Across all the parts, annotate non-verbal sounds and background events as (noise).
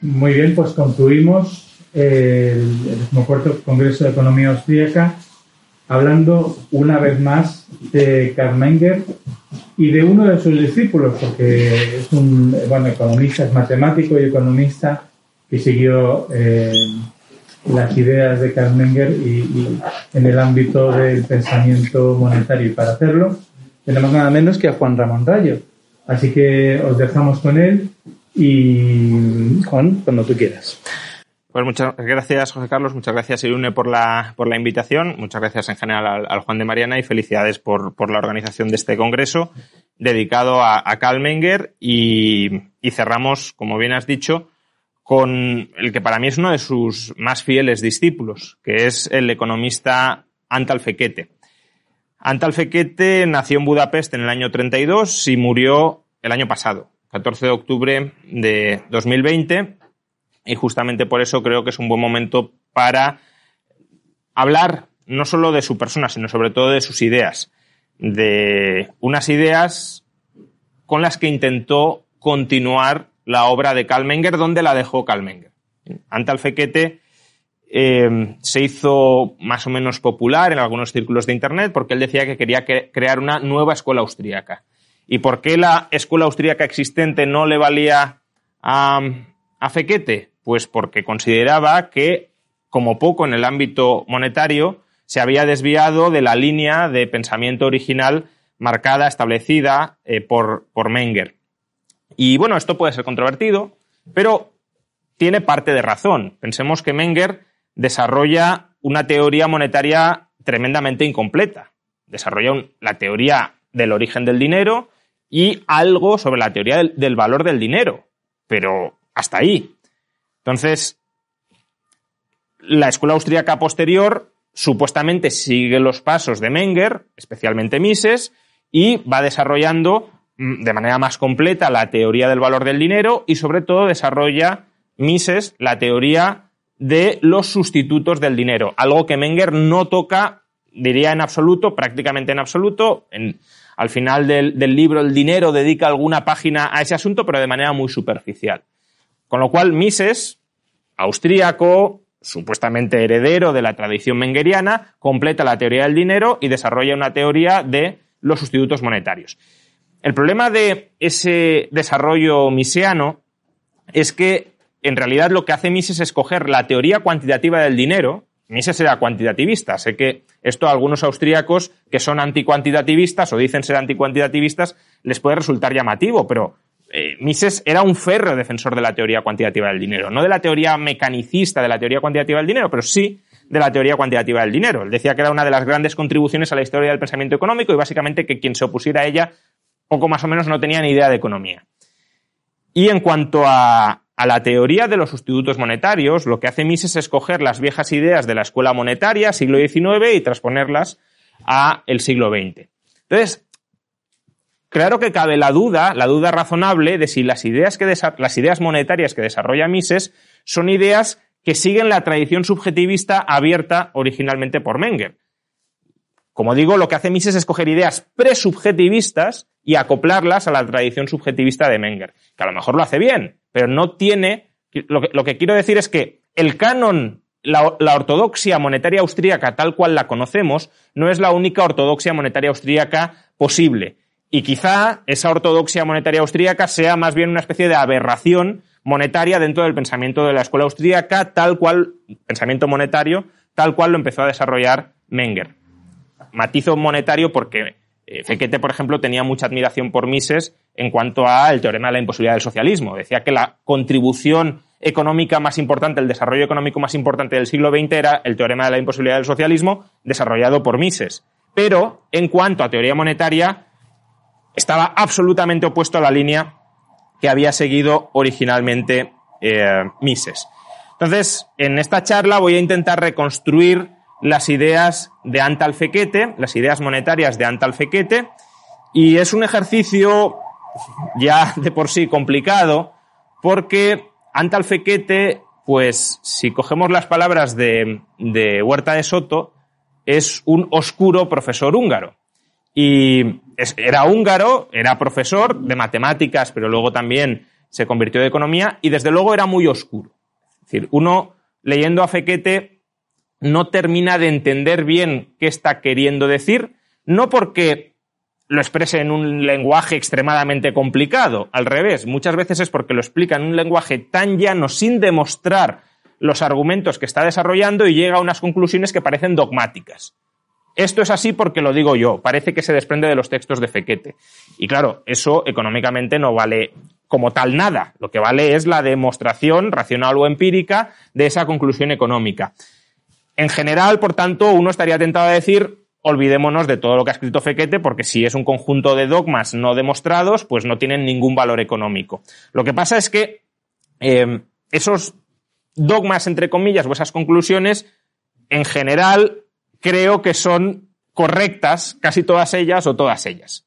Muy bien, pues concluimos el, el Congreso de Economía Austríaca hablando una vez más de Karl Menger y de uno de sus discípulos, porque es un bueno, economista, es matemático y economista que siguió eh, las ideas de Karl Menger y, en el ámbito del pensamiento monetario. Y para hacerlo tenemos nada menos que a Juan Ramón Rayo. Así que os dejamos con él y Juan, cuando tú quieras. Pues muchas gracias, José Carlos. Muchas gracias, Irune, por la, por la invitación. Muchas gracias en general al, Juan de Mariana y felicidades por, por, la organización de este congreso dedicado a, a Karl Menger. Y, y, cerramos, como bien has dicho, con el que para mí es uno de sus más fieles discípulos, que es el economista Antal Fekete. Antal Fekete nació en Budapest en el año 32 y murió el año pasado, 14 de octubre de 2020 y justamente por eso creo que es un buen momento para hablar no solo de su persona, sino sobre todo de sus ideas, de unas ideas con las que intentó continuar la obra de Kalmenger, donde la dejó Kalmenger. Antal Fequete eh, se hizo más o menos popular en algunos círculos de Internet porque él decía que quería crear una nueva escuela austríaca. ¿Y por qué la escuela austríaca existente no le valía a, a Fequete? Pues porque consideraba que, como poco en el ámbito monetario, se había desviado de la línea de pensamiento original marcada, establecida eh, por, por Menger. Y bueno, esto puede ser controvertido, pero tiene parte de razón. Pensemos que Menger desarrolla una teoría monetaria tremendamente incompleta. Desarrolla la teoría del origen del dinero, y algo sobre la teoría del, valor del dinero, pero hasta ahí. Entonces, la escuela austríaca posterior supuestamente sigue los pasos de Menger, especialmente Mises, y va desarrollando mm, de manera más completa la teoría del valor del dinero y sobre todo desarrolla Mises la teoría de los sustitutos del dinero, algo que Menger no toca, diría en absoluto, prácticamente en absoluto, en, al final del, libro el dinero dedica alguna página a ese asunto, pero de manera muy superficial. Con lo cual, Mises, austríaco, supuestamente heredero de la tradición mengeriana, completa la teoría del dinero y desarrolla una teoría de los sustitutos monetarios. El problema de ese desarrollo misiano es que en realidad lo que hace Mises es coger la teoría cuantitativa del dinero, Mises era cuantitativista. Sé que esto a algunos austríacos que son anticuantitativistas o dicen ser anticuantitativistas les puede resultar llamativo, pero eh, Mises era un férreo defensor de la teoría cuantitativa del dinero. No de la teoría mecanicista de la teoría cuantitativa del dinero, pero sí de la teoría cuantitativa del dinero. Él decía que era una de las grandes contribuciones a la historia del pensamiento económico y básicamente que quien se opusiera a ella poco más o menos no tenía ni idea de economía. Y en cuanto a, a la teoría de los sustitutos monetarios, lo que hace Mises es coger las viejas ideas de la escuela monetaria, siglo XIX, y transponerlas a el siglo XX. Entonces, claro que cabe la duda, la duda razonable de si las ideas, que las ideas monetarias que desarrolla Mises son ideas que siguen la tradición subjetivista abierta originalmente por Menger. Como digo, lo que hace Mises es coger ideas presubjetivistas y acoplarlas a la tradición subjetivista de Menger, que a lo mejor lo hace bien, pero no tiene. Lo que, quiero decir es que el canon, la, ortodoxia monetaria austríaca tal cual la conocemos, no es la única ortodoxia monetaria austríaca posible. Y quizá esa ortodoxia monetaria austríaca sea más bien una especie de aberración monetaria dentro del pensamiento de la escuela austríaca, tal cual, pensamiento monetario, tal cual lo empezó a desarrollar Menger matizo monetario porque eh, Fekete, por ejemplo, tenía mucha admiración por Mises en cuanto al teorema de la imposibilidad del socialismo. Decía que la contribución económica más importante, el desarrollo económico más importante del siglo XX era el teorema de la imposibilidad del socialismo desarrollado por Mises. Pero, en cuanto a teoría monetaria, estaba absolutamente opuesto a la línea que había seguido originalmente eh, Mises. Entonces, en esta charla voy a intentar reconstruir las ideas de Antal Fekete, las ideas monetarias de Antal Fekete, y es un ejercicio ya de por sí complicado, porque Antal Fekete, pues si cogemos las palabras de, de Huerta de Soto, es un oscuro profesor húngaro. Y era húngaro, era profesor de matemáticas, pero luego también se convirtió de economía, y desde luego era muy oscuro. Es decir, uno leyendo a Fekete no termina de entender bien qué está queriendo decir, no porque lo exprese en un lenguaje extremadamente complicado, al revés, muchas veces es porque lo explica en un lenguaje tan llano sin demostrar los argumentos que está desarrollando y llega a unas conclusiones que parecen dogmáticas. Esto es así porque lo digo yo, parece que se desprende de los textos de Fequete. Y claro, eso económicamente no vale como tal nada. Lo que vale es la demostración racional o empírica de esa conclusión económica. En general, por tanto, uno estaría tentado a decir, olvidémonos de todo lo que ha escrito Fequete, porque si es un conjunto de dogmas no demostrados, pues no tienen ningún valor económico. Lo que pasa es que eh, esos dogmas, entre comillas, o esas conclusiones, en general, creo que son correctas, casi todas ellas o todas ellas.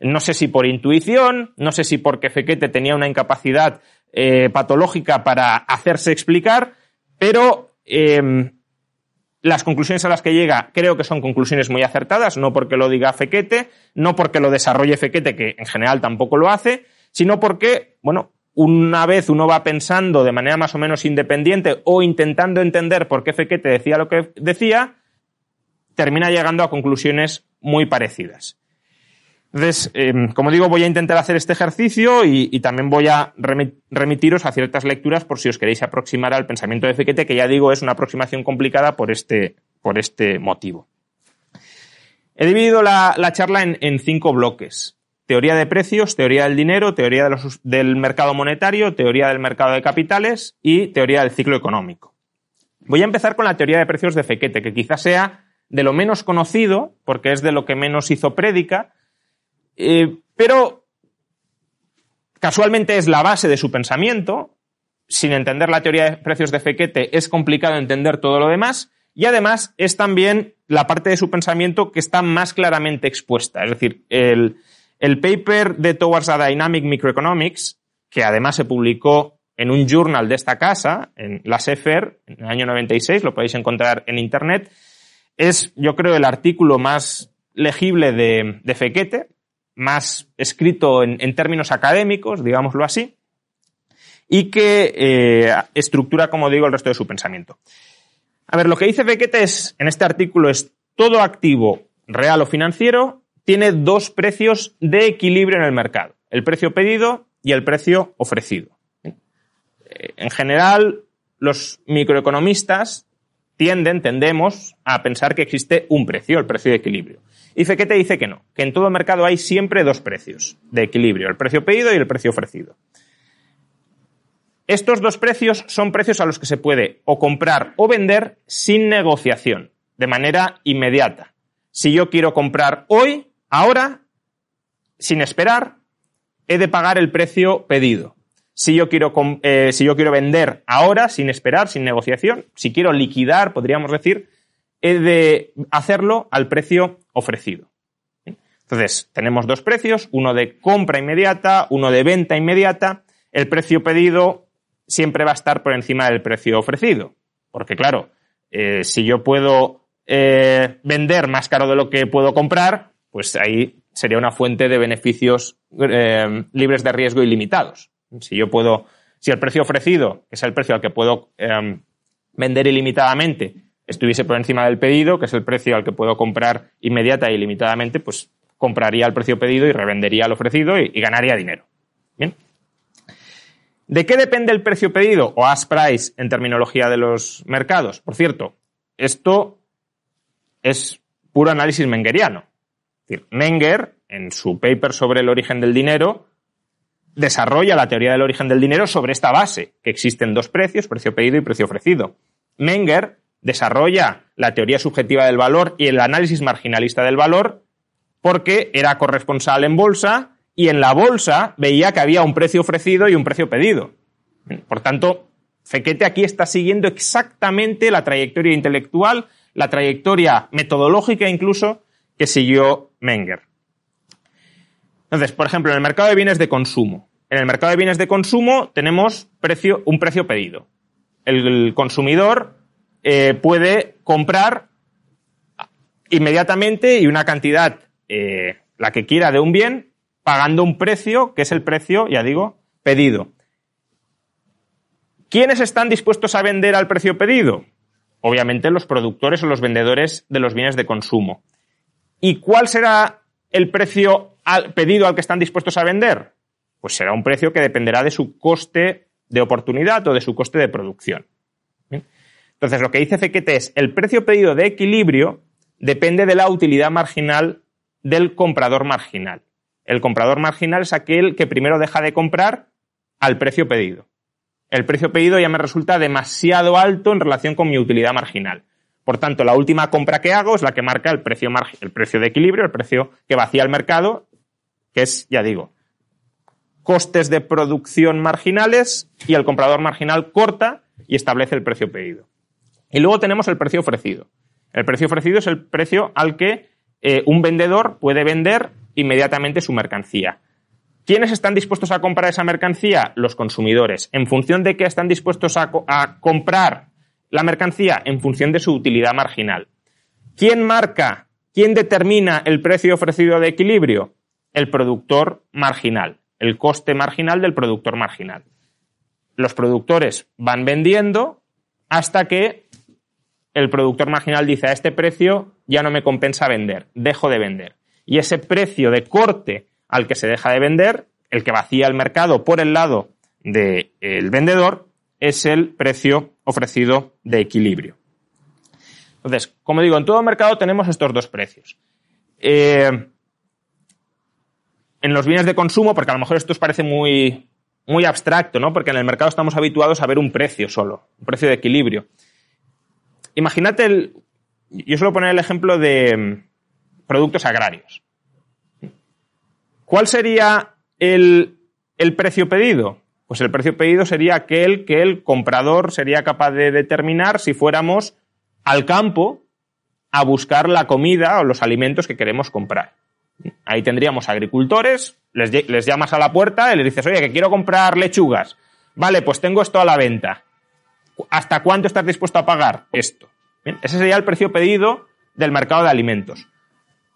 No sé si por intuición, no sé si porque Fequete tenía una incapacidad eh, patológica para hacerse explicar, pero em, las conclusiones a las que llega creo que son conclusiones muy acertadas, no porque lo diga Fequete, no porque lo desarrolle Fequete, que en general tampoco lo hace, sino porque, bueno, una vez uno va pensando de manera más o menos independiente o intentando entender por qué Fequete decía lo que decía, termina llegando a conclusiones muy parecidas. Entonces, em, como digo, voy a intentar hacer este ejercicio y, también voy a remitiros a ciertas lecturas por si os queréis aproximar al pensamiento de Fekete, que ya digo es una aproximación complicada por este, por este motivo. He dividido la, charla en, cinco bloques. Teoría de precios, teoría del dinero, teoría del mercado monetario, teoría del mercado de capitales y teoría del ciclo económico. Voy a empezar con la teoría de precios de Fekete, que quizás sea de lo menos conocido, porque es de lo que menos hizo prédica, eh, pero casualmente es la base de su pensamiento. Sin entender la teoría de precios de Fekete es complicado entender todo lo demás. Y además es también la parte de su pensamiento que está más claramente expuesta. Es decir, el, el paper de Towards a Dynamic Microeconomics, que además se publicó en un journal de esta casa, en la SEFER, en el año 96, lo podéis encontrar en Internet, es, yo creo, el artículo más legible de, de Fekete, más escrito en, términos académicos, digámoslo así, y que eh, estructura, como digo, el resto de su pensamiento. A ver, lo que dice Beckett es, en este artículo es todo activo real o financiero tiene dos precios de equilibrio en el mercado, el precio pedido y el precio ofrecido. En general, los microeconomistas tienden, tendemos a pensar que existe un precio, el precio de equilibrio. Y Fekete dice que no, que en todo mercado hay siempre dos precios de equilibrio, el precio pedido y el precio ofrecido. Estos dos precios son precios a los que se puede o comprar o vender sin negociación, de manera inmediata. Si yo quiero comprar hoy, ahora, sin esperar, he de pagar el precio pedido. Si yo quiero, eh, si yo quiero vender ahora, sin esperar, sin negociación, si quiero liquidar, podríamos decir, he de hacerlo al precio ofrecido. Entonces, tenemos dos precios, uno de compra inmediata, uno de venta inmediata. El precio pedido siempre va a estar por encima del precio ofrecido. Porque claro, eh, si yo puedo eh, vender más caro de lo que puedo comprar, pues ahí sería una fuente de beneficios eh, libres de riesgo ilimitados. Si yo puedo, si el precio ofrecido, que es el precio al que puedo vender ilimitadamente, estuviese por encima del pedido, que es el precio al que puedo comprar inmediata y limitadamente, pues compraría al precio pedido y revendería al ofrecido y, ganaría dinero. Bien. ¿De qué depende el precio pedido o ask price en terminología de los mercados? Por cierto, esto es puro análisis mengeriano. Es Menger, en su paper sobre el origen del dinero, desarrolla la teoría del origen del dinero sobre esta base, que existen dos precios, precio pedido y precio ofrecido. Menger desarrolla la teoría subjetiva del valor y el análisis marginalista del valor porque era corresponsal en bolsa y en la bolsa veía que había un precio ofrecido y un precio pedido. Por tanto, Fequete aquí está siguiendo exactamente la trayectoria intelectual, la trayectoria metodológica incluso que siguió Menger. Entonces, por ejemplo, en el mercado de bienes de consumo. En el mercado de bienes de consumo tenemos precio, un precio pedido. El, consumidor eh, puede comprar inmediatamente y una cantidad, eh, la que quiera de un bien, pagando un precio que es el precio, ya digo, pedido. ¿Quiénes están dispuestos a vender al precio pedido? Obviamente los productores o los vendedores de los bienes de consumo. ¿Y cuál será el precio pedido al que están dispuestos a vender? Pues será un precio que dependerá de su coste de oportunidad o de su coste de producción. Entonces, lo que dice Fequete es, el precio pedido de equilibrio depende de la utilidad marginal del comprador marginal. El comprador marginal es aquel que primero deja de comprar al precio pedido el precio pedido ya me resulta demasiado alto en relación con mi utilidad marginal. Por tanto, la última compra que hago es la que marca el precio, el precio de equilibrio, el precio que vacía el mercado, que es, ya digo, costes de producción marginales y el comprador marginal corta y establece el precio pedido. Y luego tenemos el precio ofrecido. El precio ofrecido es el precio al que eh, un vendedor puede vender inmediatamente su mercancía. ¿Quiénes están dispuestos a comprar esa mercancía? Los consumidores. ¿En función de qué están dispuestos a, comprar la mercancía? En función de su utilidad marginal. ¿Quién marca, quién determina el precio ofrecido de equilibrio? El productor marginal, el coste marginal del productor marginal. Los productores van vendiendo hasta que el productor marginal dice a este precio ya no me compensa vender, dejo de vender. Y ese precio de corte al que se deja de vender, el que vacía el mercado por el lado del vendedor, es el precio ofrecido de equilibrio. Entonces, como digo, en todo mercado tenemos estos dos precios. Eh, en los bienes de consumo, porque a lo mejor esto os parece muy, muy abstracto, ¿no? Porque en el mercado estamos habituados a ver un precio solo, un precio de equilibrio. Imagínate el. Yo suelo poner el ejemplo de mm, productos agrarios. ¿Cuál sería el, precio pedido? Pues el precio pedido sería aquel que el comprador sería capaz de determinar si fuéramos al campo a buscar la comida o los alimentos que queremos comprar. Ahí tendríamos agricultores, les, les, llamas a la puerta y les dices, oye, que quiero comprar lechugas. Vale, pues tengo esto a la venta. ¿Hasta cuánto estás dispuesto a pagar? Esto. ese sería el precio pedido del mercado de alimentos.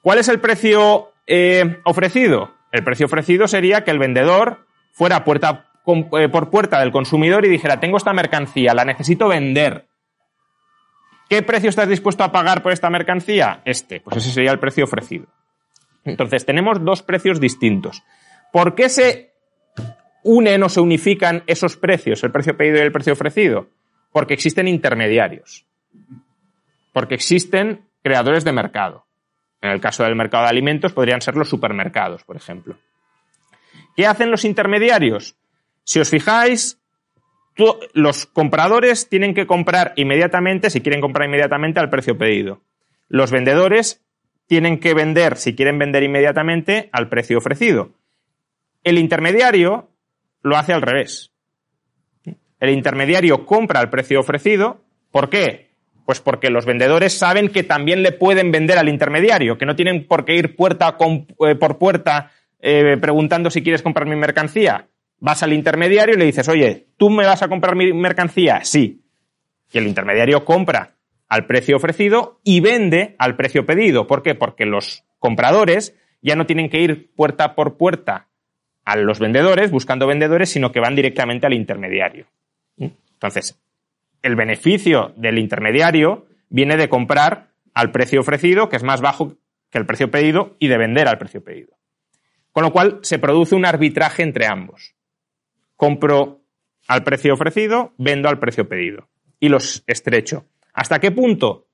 ¿Cuál es el precio eh, ofrecido? El precio ofrecido sería que el vendedor fuera puerta eh, por puerta del consumidor y dijera, tengo esta mercancía, la necesito vender. ¿Qué precio estás dispuesto a pagar por esta mercancía? Este, pues ese sería el precio ofrecido. Entonces, tenemos dos precios distintos. ¿Por qué se unen o se unifican esos precios, el precio pedido y el precio ofrecido? Porque existen intermediarios. Porque existen creadores de mercado. En el caso del mercado de alimentos podrían ser los supermercados, por ejemplo. ¿Qué hacen los intermediarios? Si os fijáis, los compradores tienen que comprar inmediatamente, si quieren comprar inmediatamente, al precio pedido. Los vendedores tienen que vender, si quieren vender inmediatamente, al precio ofrecido. El intermediario lo hace al revés. El intermediario compra al precio ofrecido. ¿Por qué? Pues porque los vendedores saben que también le pueden vender al intermediario, que no tienen por qué ir puerta eh, por puerta eh, preguntando si quieres comprar mi mercancía. Vas al intermediario y le dices, oye, ¿tú me vas a comprar mi mercancía? Sí. Y el intermediario compra al precio ofrecido y vende al precio pedido. ¿Por qué? Porque los compradores ya no tienen que ir puerta por puerta a los vendedores buscando vendedores, sino que van directamente al intermediario. Entonces, el beneficio del intermediario viene de comprar al precio ofrecido, que es más bajo que el precio pedido, y de vender al precio pedido. Con lo cual se produce un arbitraje entre ambos. Compro al precio ofrecido, vendo al precio pedido. Y los estrecho. ¿Hasta qué punto?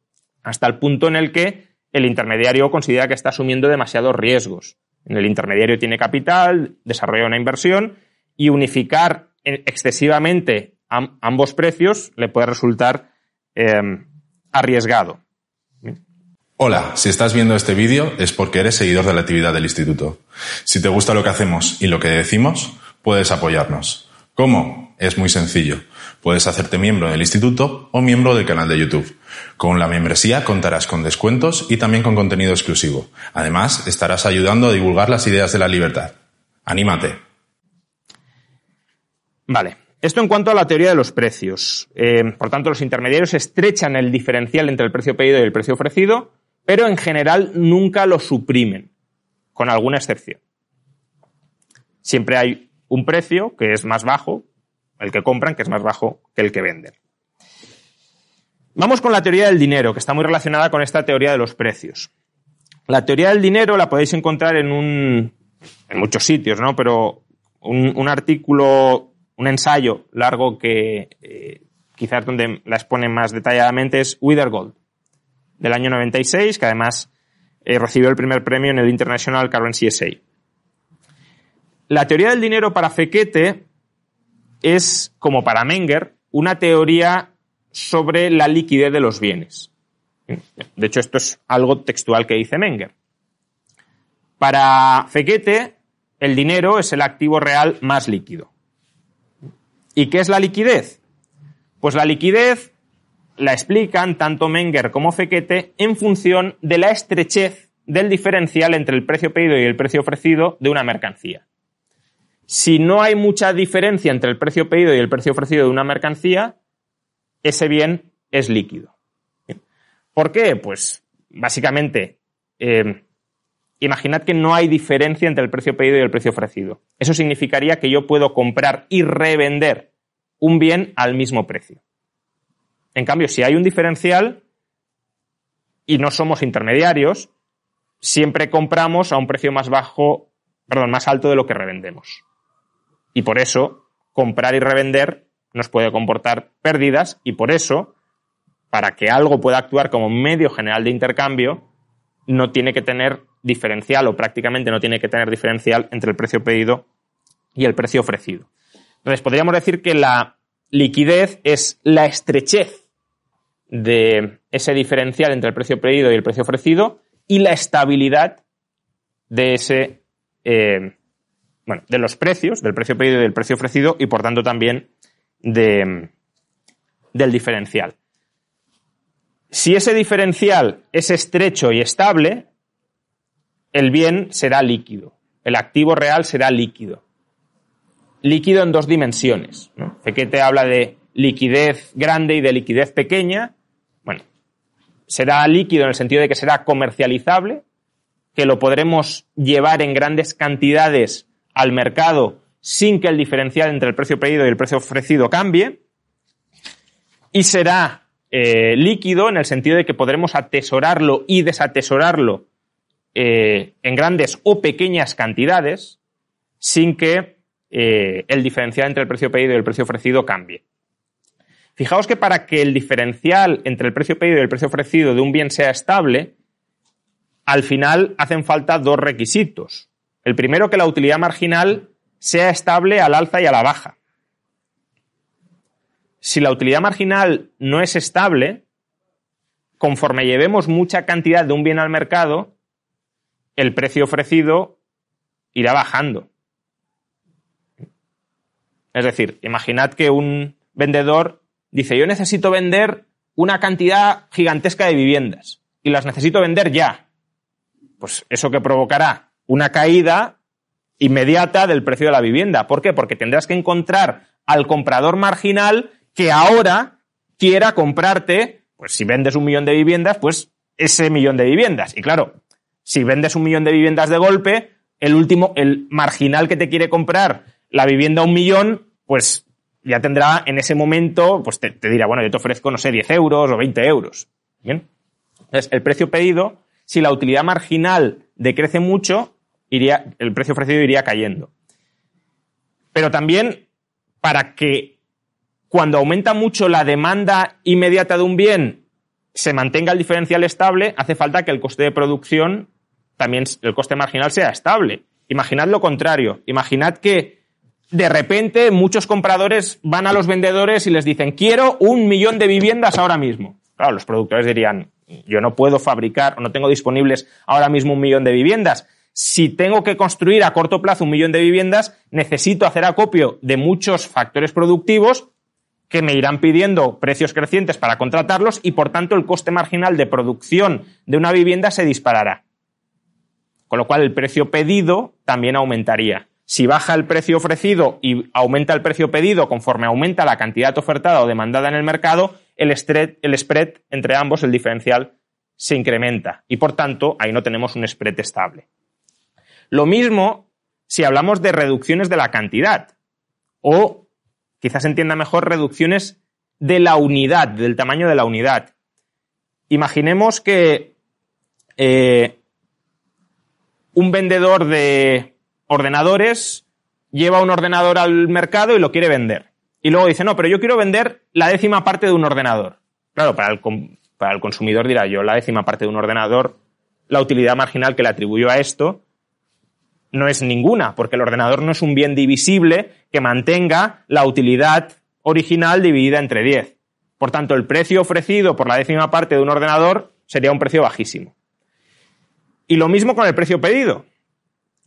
Hasta el punto en el que el intermediario considera que está asumiendo demasiados riesgos. El intermediario tiene capital, desarrolla una inversión y unificar excesivamente ambos precios le puede resultar em, arriesgado. Hola, si estás viendo este vídeo es porque eres seguidor de la actividad del instituto. Si te gusta lo que hacemos y lo que decimos, puedes apoyarnos. ¿Cómo? Es muy sencillo. Puedes hacerte miembro del instituto o miembro del canal de YouTube. Con la membresía contarás con descuentos y también con contenido exclusivo. Además, estarás ayudando a divulgar las ideas de la libertad. ¡Anímate! Vale. Esto en cuanto a la teoría de los precios. Eh, por tanto, los intermediarios estrechan el diferencial entre el precio pedido y el precio ofrecido, pero en general nunca lo suprimen, con alguna excepción. Siempre hay un precio que es más bajo el que compran, que es más bajo que el que venden. Vamos con la teoría del dinero, que está muy relacionada con esta teoría de los precios. La teoría del dinero la podéis encontrar en un, en muchos sitios, ¿no? Pero un, artículo, un ensayo largo que eh, quizás donde la expone más detalladamente es Withergold, del año 96, que además eh, recibió el primer premio en el International Currency Essay. La teoría del dinero para Fekete es, como para Menger, una teoría sobre la liquidez de los bienes. De hecho, esto es algo textual que dice Menger. Para Fekete, el dinero es el activo real más líquido. ¿Y qué es la liquidez? Pues la liquidez la explican tanto Menger como Fekete en función de la estrechez del diferencial entre el precio pedido y el precio ofrecido de una mercancía. Si no hay mucha diferencia entre el precio pedido y el precio ofrecido de una mercancía, ese bien es líquido. ¿Por qué? Pues básicamente, eh, imaginad que no hay diferencia entre el precio pedido y el precio ofrecido. Eso significaría que yo puedo comprar y revender un bien al mismo precio. En cambio, si hay un diferencial y no somos intermediarios, siempre compramos a un precio más bajo, perdón, más alto de lo que revendemos. Y por eso, comprar y revender nos puede comportar pérdidas y por eso, para que algo pueda actuar como medio general de intercambio, no tiene que tener diferencial o prácticamente no tiene que tener diferencial entre el precio pedido y el precio ofrecido. Entonces, podríamos decir que la liquidez es la estrechez de ese diferencial entre el precio pedido y el precio ofrecido y la estabilidad de ese eh, bueno, de los precios, del precio pedido y del precio ofrecido y por tanto también de, del diferencial. Si ese diferencial es estrecho y estable, el bien será líquido, el activo real será líquido. Líquido en dos dimensiones. ¿no? te habla de liquidez grande y de liquidez pequeña. Bueno, será líquido en el sentido de que será comercializable, que lo podremos llevar en grandes cantidades al mercado sin que el diferencial entre el precio pedido y el precio ofrecido cambie. Y será eh, líquido en el sentido de que podremos atesorarlo y desatesorarlo eh, en grandes o pequeñas cantidades sin que eh, el diferencial entre el precio pedido y el precio ofrecido cambie. Fijaos que para que el diferencial entre el precio pedido y el precio ofrecido de un bien sea estable, al final hacen falta dos requisitos. El primero, que la utilidad marginal sea estable al alza y a la baja. Si la utilidad marginal no es estable, conforme llevemos mucha cantidad de un bien al mercado, el precio ofrecido irá bajando. Es decir, imaginad que un vendedor dice, yo necesito vender una cantidad gigantesca de viviendas y las necesito vender ya. Pues eso que provocará una caída inmediata del precio de la vivienda. ¿Por qué? Porque tendrás que encontrar al comprador marginal que ahora quiera comprarte, pues si vendes un millón de viviendas, pues ese millón de viviendas. Y claro, si vendes un millón de viviendas de golpe, el último, el marginal que te quiere comprar la vivienda a un millón, pues ya tendrá en ese momento, pues te, dirá, bueno, yo te ofrezco, no sé, 10 euros o 20 euros. Bien. Entonces, el precio pedido, si la utilidad marginal decrece mucho, iría, el precio ofrecido iría cayendo. Pero también para que cuando aumenta mucho la demanda inmediata de un bien se mantenga el diferencial estable, hace falta que el coste de producción, también el coste marginal sea estable. Imaginad lo contrario. Imaginad que de repente muchos compradores van a los vendedores y les dicen, quiero un millón de viviendas ahora mismo. Claro, los productores dirían, yo no puedo fabricar o no tengo disponibles ahora mismo un millón de viviendas. Si tengo que construir a corto plazo un millón de viviendas, necesito hacer acopio de muchos factores productivos que me irán pidiendo precios crecientes para contratarlos y por tanto el coste marginal de producción de una vivienda se disparará. Con lo cual el precio pedido también aumentaría. Si baja el precio ofrecido y aumenta el precio pedido conforme aumenta la cantidad ofertada o demandada en el mercado, el, el spread entre ambos, el diferencial, se incrementa y por tanto ahí no tenemos un spread estable. Lo mismo si hablamos de reducciones de la cantidad o quizás entienda mejor reducciones de la unidad, del tamaño de la unidad. Imaginemos que eh, un vendedor de ordenadores lleva un ordenador al mercado y lo quiere vender. Y luego dice, no, pero yo quiero vender la décima parte de un ordenador. Claro, para el, para el consumidor dirá yo, la décima parte de un ordenador, la utilidad marginal que le atribuyo a esto no es ninguna, porque el ordenador no es un bien divisible que mantenga la utilidad original dividida entre 10. Por tanto, el precio ofrecido por la décima parte de un ordenador sería un precio bajísimo. Y lo mismo con el precio pedido.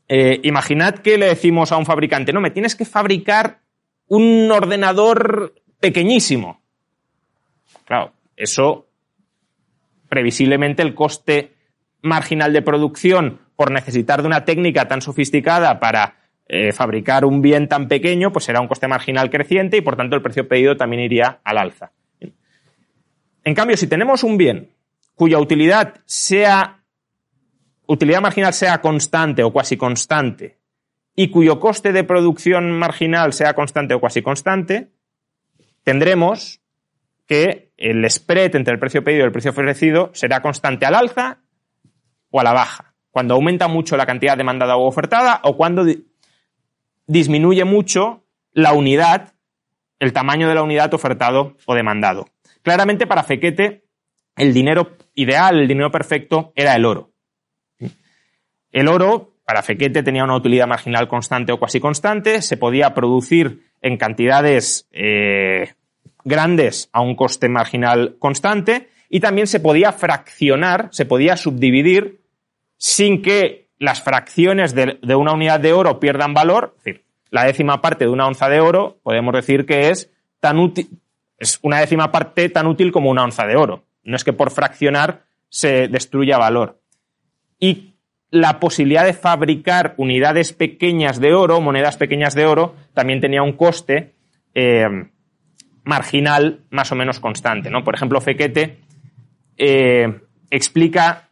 Eh, imaginad que le decimos a un fabricante, no, me tienes que fabricar un ordenador pequeñísimo. Claro, eso previsiblemente el coste marginal de producción por necesitar de una técnica tan sofisticada para eh, fabricar un bien tan pequeño, pues será un coste marginal creciente y por tanto el precio pedido también iría al alza. En cambio, si tenemos un bien cuya utilidad sea utilidad marginal sea constante o cuasi constante y cuyo coste de producción marginal sea constante o cuasi constante, tendremos que el spread entre el precio pedido y el precio ofrecido será constante al alza o a la baja cuando aumenta mucho la cantidad demandada o ofertada o cuando disminuye mucho la unidad, el tamaño de la unidad ofertado o demandado. Claramente para Fequete el dinero ideal, el dinero perfecto era el oro. El oro para Fequete tenía una utilidad marginal constante o cuasi constante, se podía producir en cantidades eh, grandes a un coste marginal constante y también se podía fraccionar, se podía subdividir sin que las fracciones de, una unidad de oro pierdan valor, es decir, la décima parte de una onza de oro, podemos decir que es tan útil, es una décima parte tan útil como una onza de oro. No es que por fraccionar se destruya valor. Y la posibilidad de fabricar unidades pequeñas de oro, monedas pequeñas de oro, también tenía un coste eh, marginal más o menos constante. ¿no? Por ejemplo, Fequete eh, explica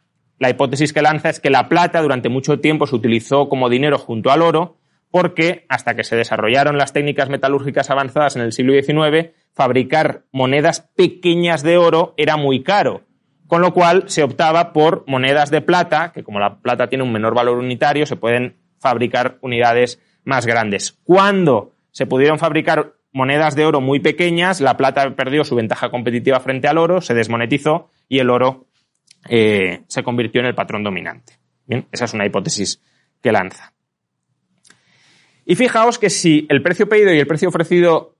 la hipótesis que lanza es que la plata durante mucho tiempo se utilizó como dinero junto al oro porque hasta que se desarrollaron las técnicas metalúrgicas avanzadas en el siglo XIX, fabricar monedas pequeñas de oro era muy caro, con lo cual se optaba por monedas de plata, que como la plata tiene un menor valor unitario, se pueden fabricar unidades más grandes. Cuando se pudieron fabricar monedas de oro muy pequeñas, la plata perdió su ventaja competitiva frente al oro, se desmonetizó y el oro eh, se convirtió en el patrón dominante. Bien, esa es una hipótesis que lanza. Y fijaos que si el precio pedido y el precio ofrecido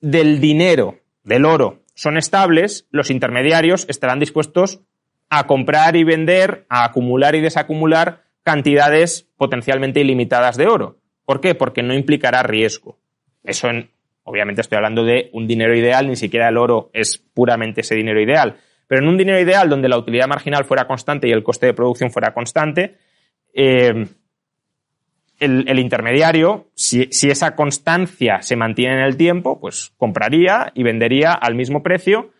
del dinero, del oro, son estables, los intermediarios estarán dispuestos a comprar y vender, a acumular y desacumular cantidades potencialmente ilimitadas de oro. ¿Por qué? Porque no implicará riesgo. Eso, obviamente estoy hablando de un dinero ideal, ni siquiera el oro es puramente ese dinero ideal. Pero en un dinero ideal donde la utilidad marginal fuera constante y el coste de producción fuera constante, eh, el, intermediario, si, esa constancia se mantiene en el tiempo, pues compraría y vendería al mismo precio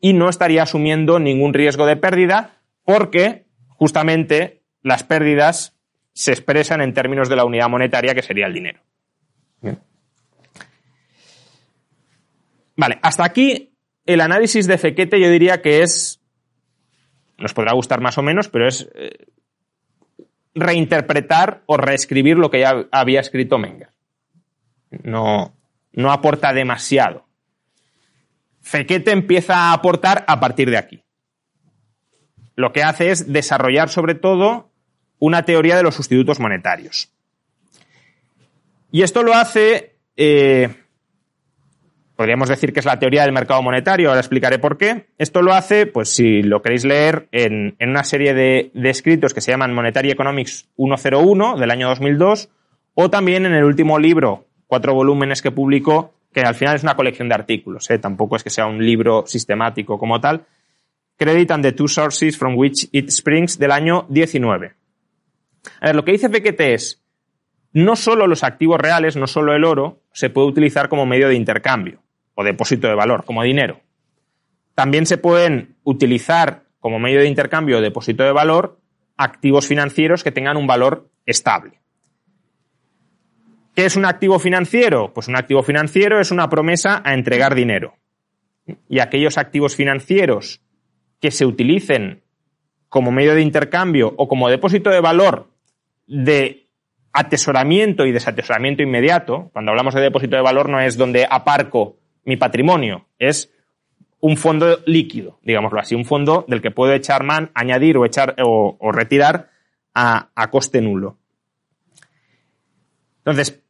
y no estaría asumiendo ningún riesgo de pérdida porque justamente las pérdidas se expresan en términos de la unidad monetaria que sería el dinero. Vale, hasta aquí el análisis de Fequete yo diría que es, nos podrá gustar más o menos, pero es eh, reinterpretar o reescribir lo que ya había escrito Menger. No, no aporta demasiado. Fequete empieza a aportar a partir de aquí. Lo que hace es desarrollar sobre todo una teoría de los sustitutos monetarios. Y esto lo hace eh, Podríamos decir que es la teoría del mercado monetario, ahora explicaré por qué. Esto lo hace, pues si lo queréis leer, en, una serie de, escritos que se llaman Monetary Economics 101 del año 2002, o también en el último libro, cuatro volúmenes que publicó, que al final es una colección de artículos, ¿eh? tampoco es que sea un libro sistemático como tal, Credit and the Two Sources from Which It Springs del año 19. A ver, lo que dice Fekete es, no solo los activos reales, no solo el oro, se puede utilizar como medio de intercambio o depósito de valor, como dinero. También se pueden utilizar como medio de intercambio o depósito de valor activos financieros que tengan un valor estable. ¿Qué es un activo financiero? Pues un activo financiero es una promesa a entregar dinero. Y aquellos activos financieros que se utilicen como medio de intercambio o como depósito de valor de atesoramiento y desatesoramiento inmediato, cuando hablamos de depósito de valor no es donde aparco mi patrimonio, es un fondo líquido, digámoslo así, un fondo del que puedo echar man, añadir o echar o, retirar a, a, coste nulo. Entonces,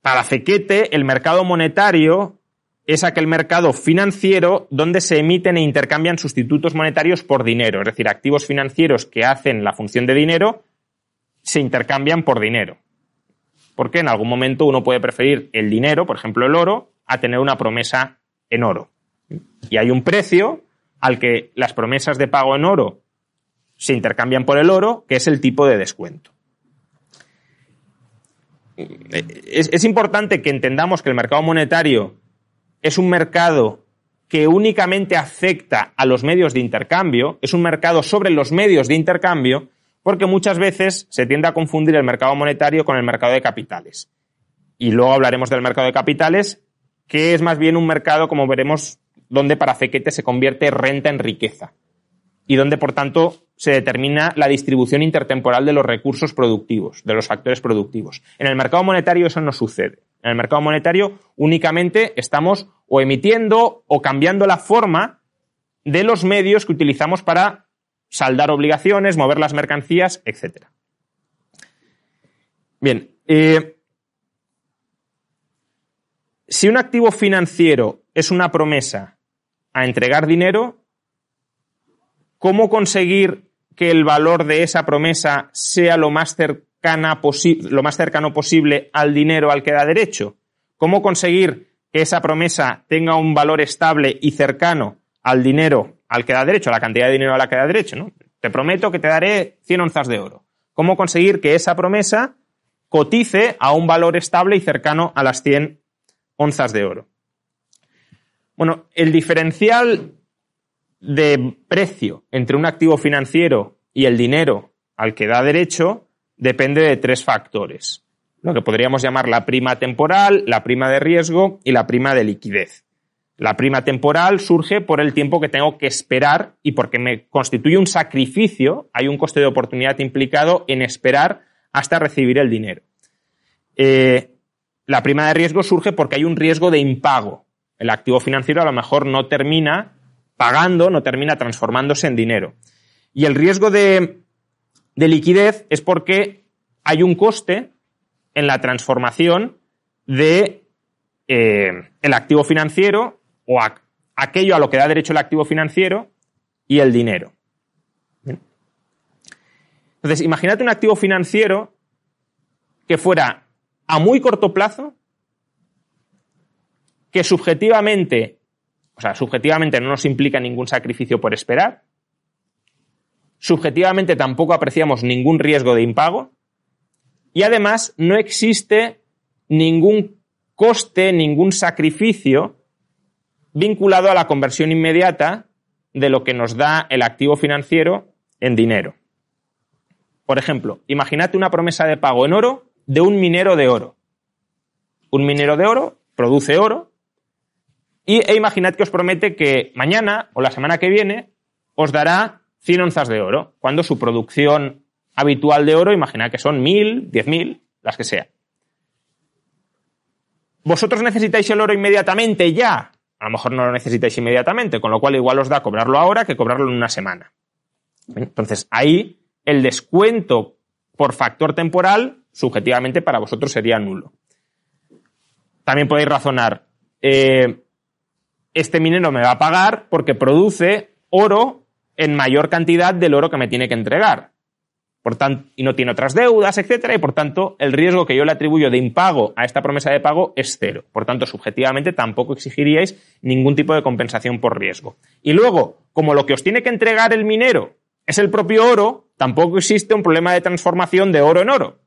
para Fequete, el mercado monetario es aquel mercado financiero donde se emiten e intercambian sustitutos monetarios por dinero, es decir, activos financieros que hacen la función de dinero se intercambian por dinero. Porque en algún momento uno puede preferir el dinero, por ejemplo el oro, a tener una promesa en oro. Y hay un precio al que las promesas de pago en oro se intercambian por el oro, que es el tipo de descuento. Es, es, importante que entendamos que el mercado monetario es un mercado que únicamente afecta a los medios de intercambio, es un mercado sobre los medios de intercambio porque muchas veces se tiende a confundir el mercado monetario con el mercado de capitales. Y luego hablaremos del mercado de capitales, que es más bien un mercado, como veremos, donde para Fequete se convierte renta en riqueza y donde, por tanto, se determina la distribución intertemporal de los recursos productivos, de los factores productivos. En el mercado monetario eso no sucede. En el mercado monetario únicamente estamos o emitiendo o cambiando la forma de los medios que utilizamos para saldar obligaciones, mover las mercancías, etc. Bien, eh, si un activo financiero es una promesa a entregar dinero, ¿cómo conseguir que el valor de esa promesa sea lo más, cercana lo más cercano posible al dinero al que da derecho? ¿Cómo conseguir que esa promesa tenga un valor estable y cercano al dinero al que da derecho, a la cantidad de dinero a la que da derecho, ¿no? Te prometo que te daré 100 onzas de oro. ¿Cómo conseguir que esa promesa cotice a un valor estable y cercano a las 100 onzas de oro? Bueno, el diferencial de precio entre un activo financiero y el dinero al que da derecho depende de tres factores, lo que podríamos llamar la prima temporal, la prima de riesgo y la prima de liquidez. La prima temporal surge por el tiempo que tengo que esperar y porque me constituye un sacrificio, hay un coste de oportunidad implicado en esperar hasta recibir el dinero. Eh, la prima de riesgo surge porque hay un riesgo de impago. El activo financiero a lo mejor no termina pagando, no termina transformándose en dinero. Y el riesgo de, liquidez es porque hay un coste en la transformación de eh, el activo financiero o aquello a lo que da derecho el activo financiero y el dinero. Entonces, imagínate un activo financiero que fuera a muy corto plazo, que subjetivamente, o sea, subjetivamente no nos implica ningún sacrificio por esperar, subjetivamente tampoco apreciamos ningún riesgo de impago y además no existe ningún coste, ningún sacrificio vinculado a la conversión inmediata de lo que nos da el activo financiero en dinero. Por ejemplo, imagínate una promesa de pago en oro de un minero de oro. Un minero de oro produce oro y, e imaginad que os promete que mañana o la semana que viene os dará 100 onzas de oro, cuando su producción habitual de oro, imaginad que son 1000, 10.000, las que sea. ¿Vosotros necesitáis el oro inmediatamente ya? A lo mejor no lo necesitáis inmediatamente, con lo cual igual os da cobrarlo ahora que cobrarlo en una semana. Entonces, ahí el descuento por factor temporal, subjetivamente para vosotros sería nulo. También podéis razonar, eh, este minero me va a pagar porque produce oro en mayor cantidad del oro que me tiene que entregar. Por tanto, y no tiene otras deudas, etcétera, y por tanto, el riesgo que yo le atribuyo de impago a esta promesa de pago es cero. Por tanto, subjetivamente tampoco exigiríais ningún tipo de compensación por riesgo. Y luego, como lo que os tiene que entregar el minero es el propio oro, tampoco existe un problema de transformación de oro en oro.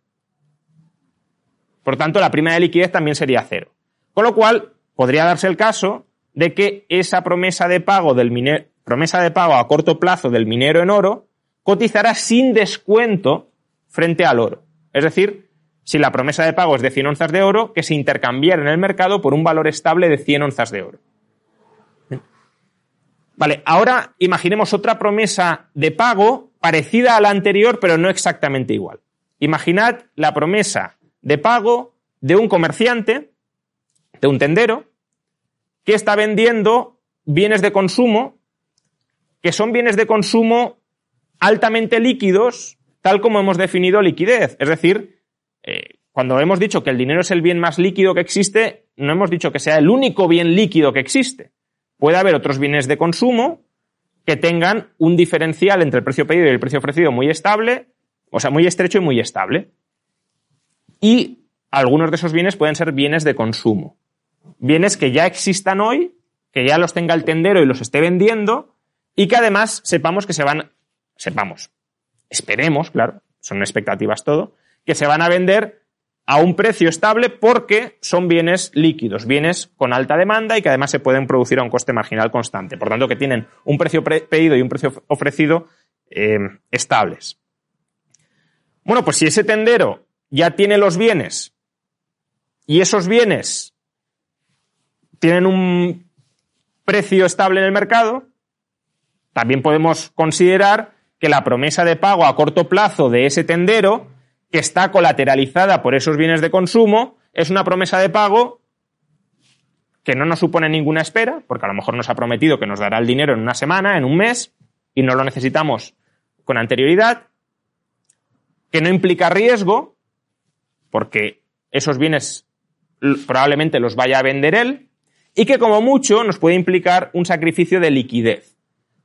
Por tanto, la prima de liquidez también sería cero. Con lo cual, podría darse el caso de que esa promesa de pago a corto plazo del minero en oro cotizará sin descuento frente al oro. Es decir, si la promesa de pago es de 100 onzas de oro, que se intercambiara en el mercado por un valor estable de 100 onzas de oro. Vale, ahora imaginemos otra promesa de pago parecida a la anterior, pero no exactamente igual. Imaginad la promesa de pago de un comerciante, de un tendero, que está vendiendo bienes de consumo, que son bienes de consumo altamente líquidos, tal como hemos definido liquidez. Es decir, eh, cuando hemos dicho que el dinero es el bien más líquido que existe, no hemos dicho que sea el único bien líquido que existe. Puede haber otros bienes de consumo que tengan un diferencial entre el precio pedido y el precio ofrecido muy estable, o sea, muy estrecho y muy estable. Y algunos de esos bienes pueden ser bienes de consumo. Bienes que ya existan hoy, que ya los tenga el tendero y los esté vendiendo, y que además sepamos que se van sepamos, esperemos, claro, son expectativas todo, que se van a vender a un precio estable porque son bienes líquidos, bienes con alta demanda y que además se pueden producir a un coste marginal constante. Por tanto, que tienen un precio pedido y un precio ofrecido eh, estables. Bueno, pues si ese tendero ya tiene los bienes. Y esos bienes tienen un precio estable en el mercado, también podemos considerar que la promesa de pago a corto plazo de ese tendero, que está colateralizada por esos bienes de consumo, es una promesa de pago que no nos supone ninguna espera, porque a lo mejor nos ha prometido que nos dará el dinero en una semana, en un mes, y no lo necesitamos con anterioridad, que no implica riesgo, porque esos bienes probablemente los vaya a vender él, y que como mucho nos puede implicar un sacrificio de liquidez.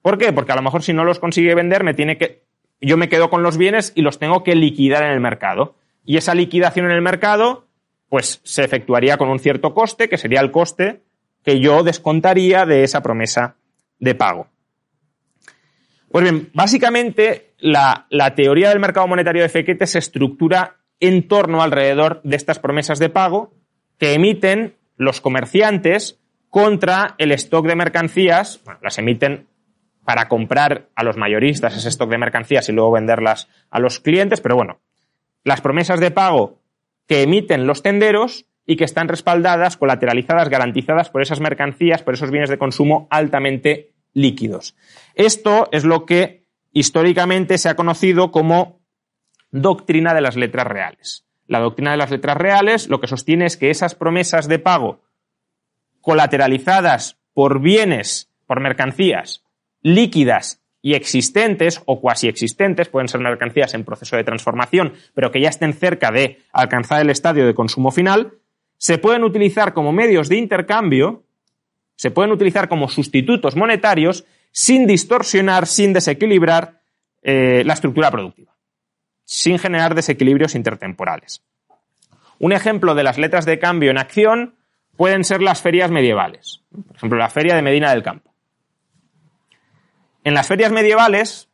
¿Por qué? Porque a lo mejor si no los consigue vender, me tiene que. Yo me quedo con los bienes y los tengo que liquidar en el mercado. Y esa liquidación en el mercado, pues se efectuaría con un cierto coste, que sería el coste que yo descontaría de esa promesa de pago. Pues bien, básicamente la, la teoría del mercado monetario de Fekete se estructura en torno alrededor de estas promesas de pago que emiten los comerciantes contra el stock de mercancías, bueno, las emiten para comprar a los mayoristas ese stock de mercancías y luego venderlas a los clientes, pero bueno, las promesas de pago que emiten los tenderos y que están respaldadas, colateralizadas, garantizadas por esas mercancías, por esos bienes de consumo altamente líquidos. Esto es lo que históricamente se ha conocido como doctrina de las letras reales. La doctrina de las letras reales lo que sostiene es que esas promesas de pago colateralizadas por bienes, por mercancías, líquidas y existentes o cuasi existentes, pueden ser mercancías en proceso de transformación, pero que ya estén cerca de alcanzar el estadio de consumo final, se pueden utilizar como medios de intercambio, se pueden utilizar como sustitutos monetarios sin distorsionar, sin desequilibrar eh, la estructura productiva, sin generar desequilibrios intertemporales. Un ejemplo de las letras de cambio en acción pueden ser las ferias medievales, por ejemplo, la feria de Medina del Campo. En las ferias medievales,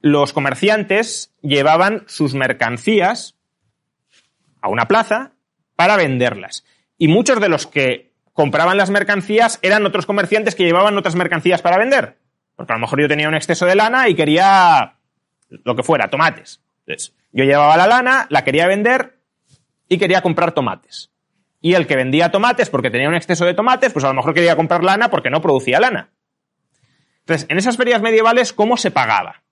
los comerciantes llevaban sus mercancías a una plaza para venderlas. Y muchos de los que compraban las mercancías eran otros comerciantes que llevaban otras mercancías para vender. Porque a lo mejor yo tenía un exceso de lana y quería lo que fuera, tomates. Entonces, yo llevaba la lana, la quería vender y quería comprar tomates. Y el que vendía tomates porque tenía un exceso de tomates, pues a lo mejor quería comprar lana porque no producía lana. Entonces, en esas ferias medievales, ¿cómo se pagaba?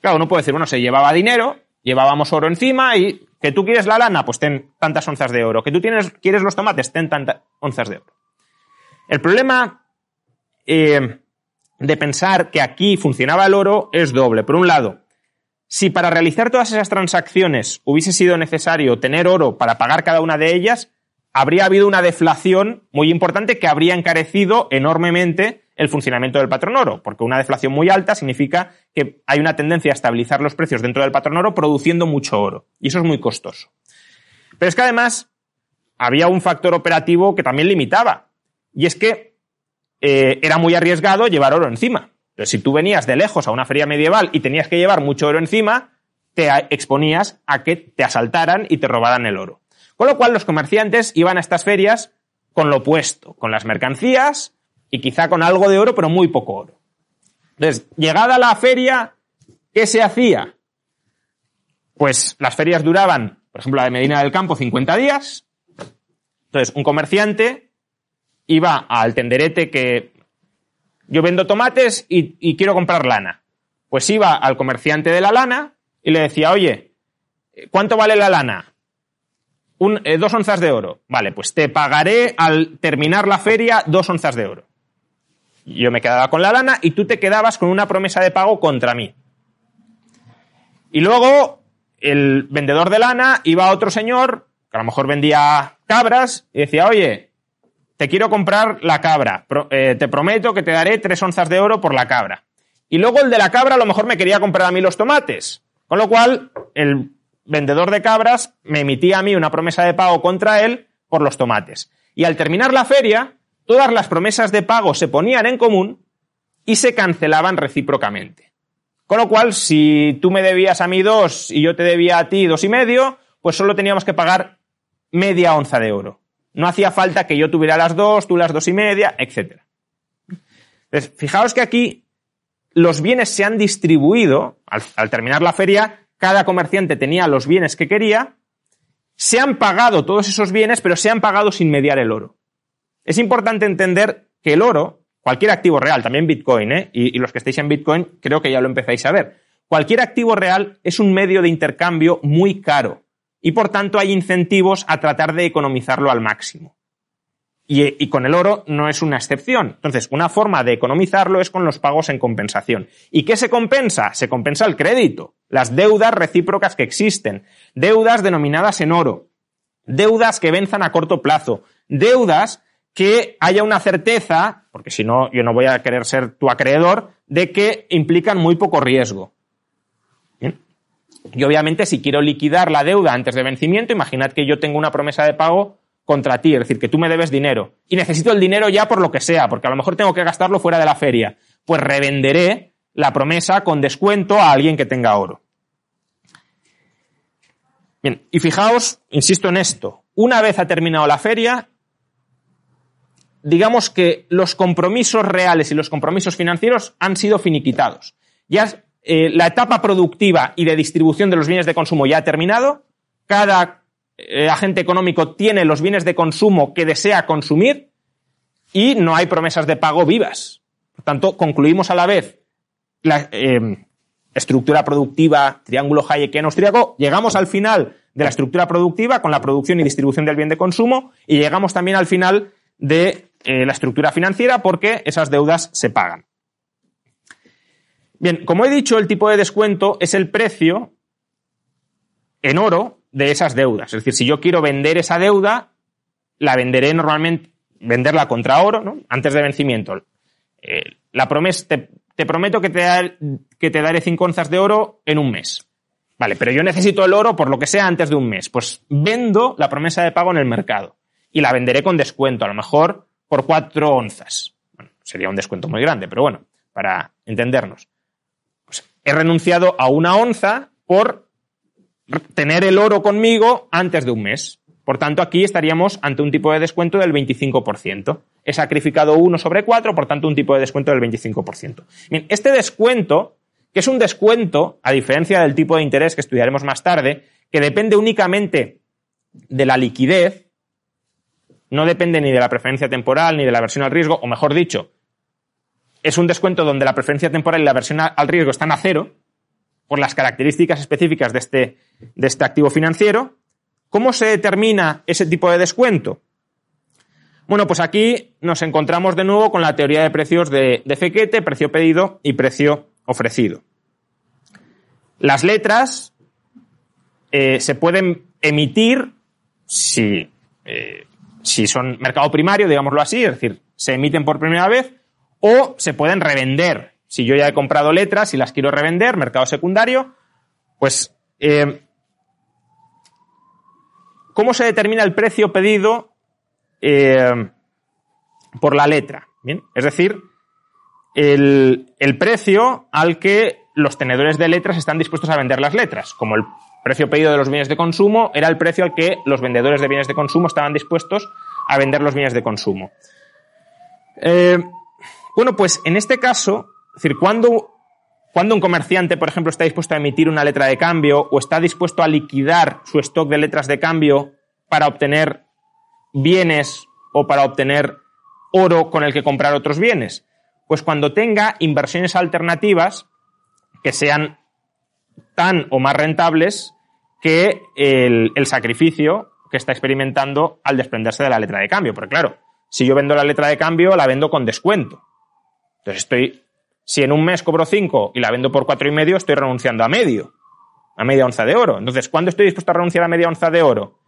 Claro, uno puede decir, bueno, se llevaba dinero, llevábamos oro encima y que tú quieres la lana, pues ten tantas onzas de oro. Que tú tienes, quieres los tomates, ten tantas onzas de oro. El problema eh, de pensar que aquí funcionaba el oro es doble. Por un lado, si para realizar todas esas transacciones hubiese sido necesario tener oro para pagar cada una de ellas, habría habido una deflación muy importante que habría encarecido enormemente el funcionamiento del patrón oro, porque una deflación muy alta significa que hay una tendencia a estabilizar los precios dentro del patrón oro produciendo mucho oro, y eso es muy costoso. Pero es que además había un factor operativo que también limitaba, y es que eh, era muy arriesgado llevar oro encima. Pero si tú venías de lejos a una feria medieval y tenías que llevar mucho oro encima, te exponías a que te asaltaran y te robaran el oro. Con lo cual los comerciantes iban a estas ferias con lo opuesto, con las mercancías y quizá con algo de oro, pero muy poco oro. Entonces, llegada la feria, ¿qué se hacía? Pues las ferias duraban, por ejemplo, la de Medina del Campo, 50 días. Entonces, un comerciante iba al tenderete que yo vendo tomates y, quiero comprar lana. Pues iba al comerciante de la lana y le decía, oye, ¿cuánto vale la lana? Eh, dos onzas de oro. Vale, pues te pagaré al terminar la feria dos onzas de oro. Yo me quedaba con la lana y tú te quedabas con una promesa de pago contra mí. Y luego el vendedor de lana iba a otro señor, que a lo mejor vendía cabras, y decía, oye, te quiero comprar la cabra, eh, te prometo que te daré tres onzas de oro por la cabra. Y luego el de la cabra a lo mejor me quería comprar a mí los tomates. Con lo cual, el vendedor de cabras me emitía a mí una promesa de pago contra él por los tomates. Y al terminar la feria, todas las promesas de pago se ponían en común y se cancelaban recíprocamente. Con lo cual, si tú me debías a mí dos y yo te debía a ti dos y medio, pues solo teníamos que pagar media onza de oro. No hacía falta que yo tuviera las dos, tú las dos y media, etc. Entonces, fijaos que aquí los bienes se han distribuido, al, terminar la feria, cada comerciante tenía los bienes que quería, se han pagado todos esos bienes, pero se han pagado sin mediar el oro. Es importante entender que el oro, cualquier activo real, también Bitcoin, ¿eh? y, y los que estéis en Bitcoin creo que ya lo empezáis a ver, cualquier activo real es un medio de intercambio muy caro y por tanto hay incentivos a tratar de economizarlo al máximo. Y, con el oro no es una excepción. Entonces, una forma de economizarlo es con los pagos en compensación. ¿Y qué se compensa? Se compensa el crédito, las deudas recíprocas que existen, deudas denominadas en oro, deudas que venzan a corto plazo, deudas que haya una certeza, porque si no, yo no voy a querer ser tu acreedor, de que implican muy poco riesgo. Y obviamente si quiero liquidar la deuda antes de vencimiento, imaginad que yo tengo una promesa de pago contra ti, es decir, que tú me debes dinero y necesito el dinero ya por lo que sea, porque a lo mejor tengo que gastarlo fuera de la feria, pues revenderé la promesa con descuento a alguien que tenga oro. Bien, y fijaos, insisto en esto, una vez ha terminado la feria, digamos que los compromisos reales y los compromisos financieros han sido finiquitados. Ya eh, la etapa productiva y de distribución de los bienes de consumo ya ha terminado. Cada eh, agente económico tiene los bienes de consumo que desea consumir y no hay promesas de pago vivas. Por tanto, concluimos a la vez la eh, estructura productiva, triángulo Hayekian austriaco, llegamos al final de la estructura productiva con la producción y distribución del bien de consumo y llegamos también al final de la estructura financiera porque esas deudas se pagan. Bien, como he dicho, el tipo de descuento es el precio en oro de esas deudas. Es decir, si yo quiero vender esa deuda, la venderé normalmente, venderla contra oro, ¿no? Antes de vencimiento. Eh, la promesa, te, prometo que te, daré 5 onzas de oro en un mes. Vale, pero yo necesito el oro por lo que sea antes de un mes. Pues vendo la promesa de pago en el mercado y la venderé con descuento, a lo mejor por 4 onzas. Bueno, sería un descuento muy grande, pero bueno, para entendernos he renunciado a una onza por tener el oro conmigo antes de un mes. Por tanto, aquí estaríamos ante un tipo de descuento del 25%. He sacrificado 1 sobre 4, por tanto, un tipo de descuento del 25%. Bien, este descuento, que es un descuento, a diferencia del tipo de interés que estudiaremos más tarde, que depende únicamente de la liquidez, no depende ni de la preferencia temporal ni de la versión al riesgo, o mejor dicho, es un descuento donde la preferencia temporal y la versión al riesgo están a cero por las características específicas de este, de este activo financiero. ¿Cómo se determina ese tipo de descuento? Bueno, pues aquí nos encontramos de nuevo con la teoría de precios de, de Fequete, precio pedido y precio ofrecido. Las letras eh, se pueden emitir si eh, si son mercado primario, digámoslo así, es decir, se emiten por primera vez, o se pueden revender. Si yo ya he comprado letras y las quiero revender, mercado secundario, pues eh, ¿cómo se determina el precio pedido eh, por la letra? Bien, es decir, el, el precio al que los tenedores de letras están dispuestos a vender las letras. Como el precio pedido de los bienes de consumo era el precio al que los vendedores de bienes de consumo estaban dispuestos a vender los bienes de consumo. Eh, bueno, pues en este caso, es decir, cuando, cuando un comerciante, por ejemplo, está dispuesto a emitir una letra de cambio o está dispuesto a liquidar su stock de letras de cambio para obtener bienes o para obtener oro con el que comprar otros bienes? Pues cuando tenga inversiones alternativas que sean tan o más rentables que el, el, sacrificio que está experimentando al desprenderse de la letra de cambio. Porque claro, si yo vendo la letra de cambio, la vendo con descuento. Entonces estoy, si en un mes cobro 5 y la vendo por cuatro y medio, estoy renunciando a medio, a media onza de oro. Entonces, ¿cuándo estoy dispuesto a renunciar a media onza de oro?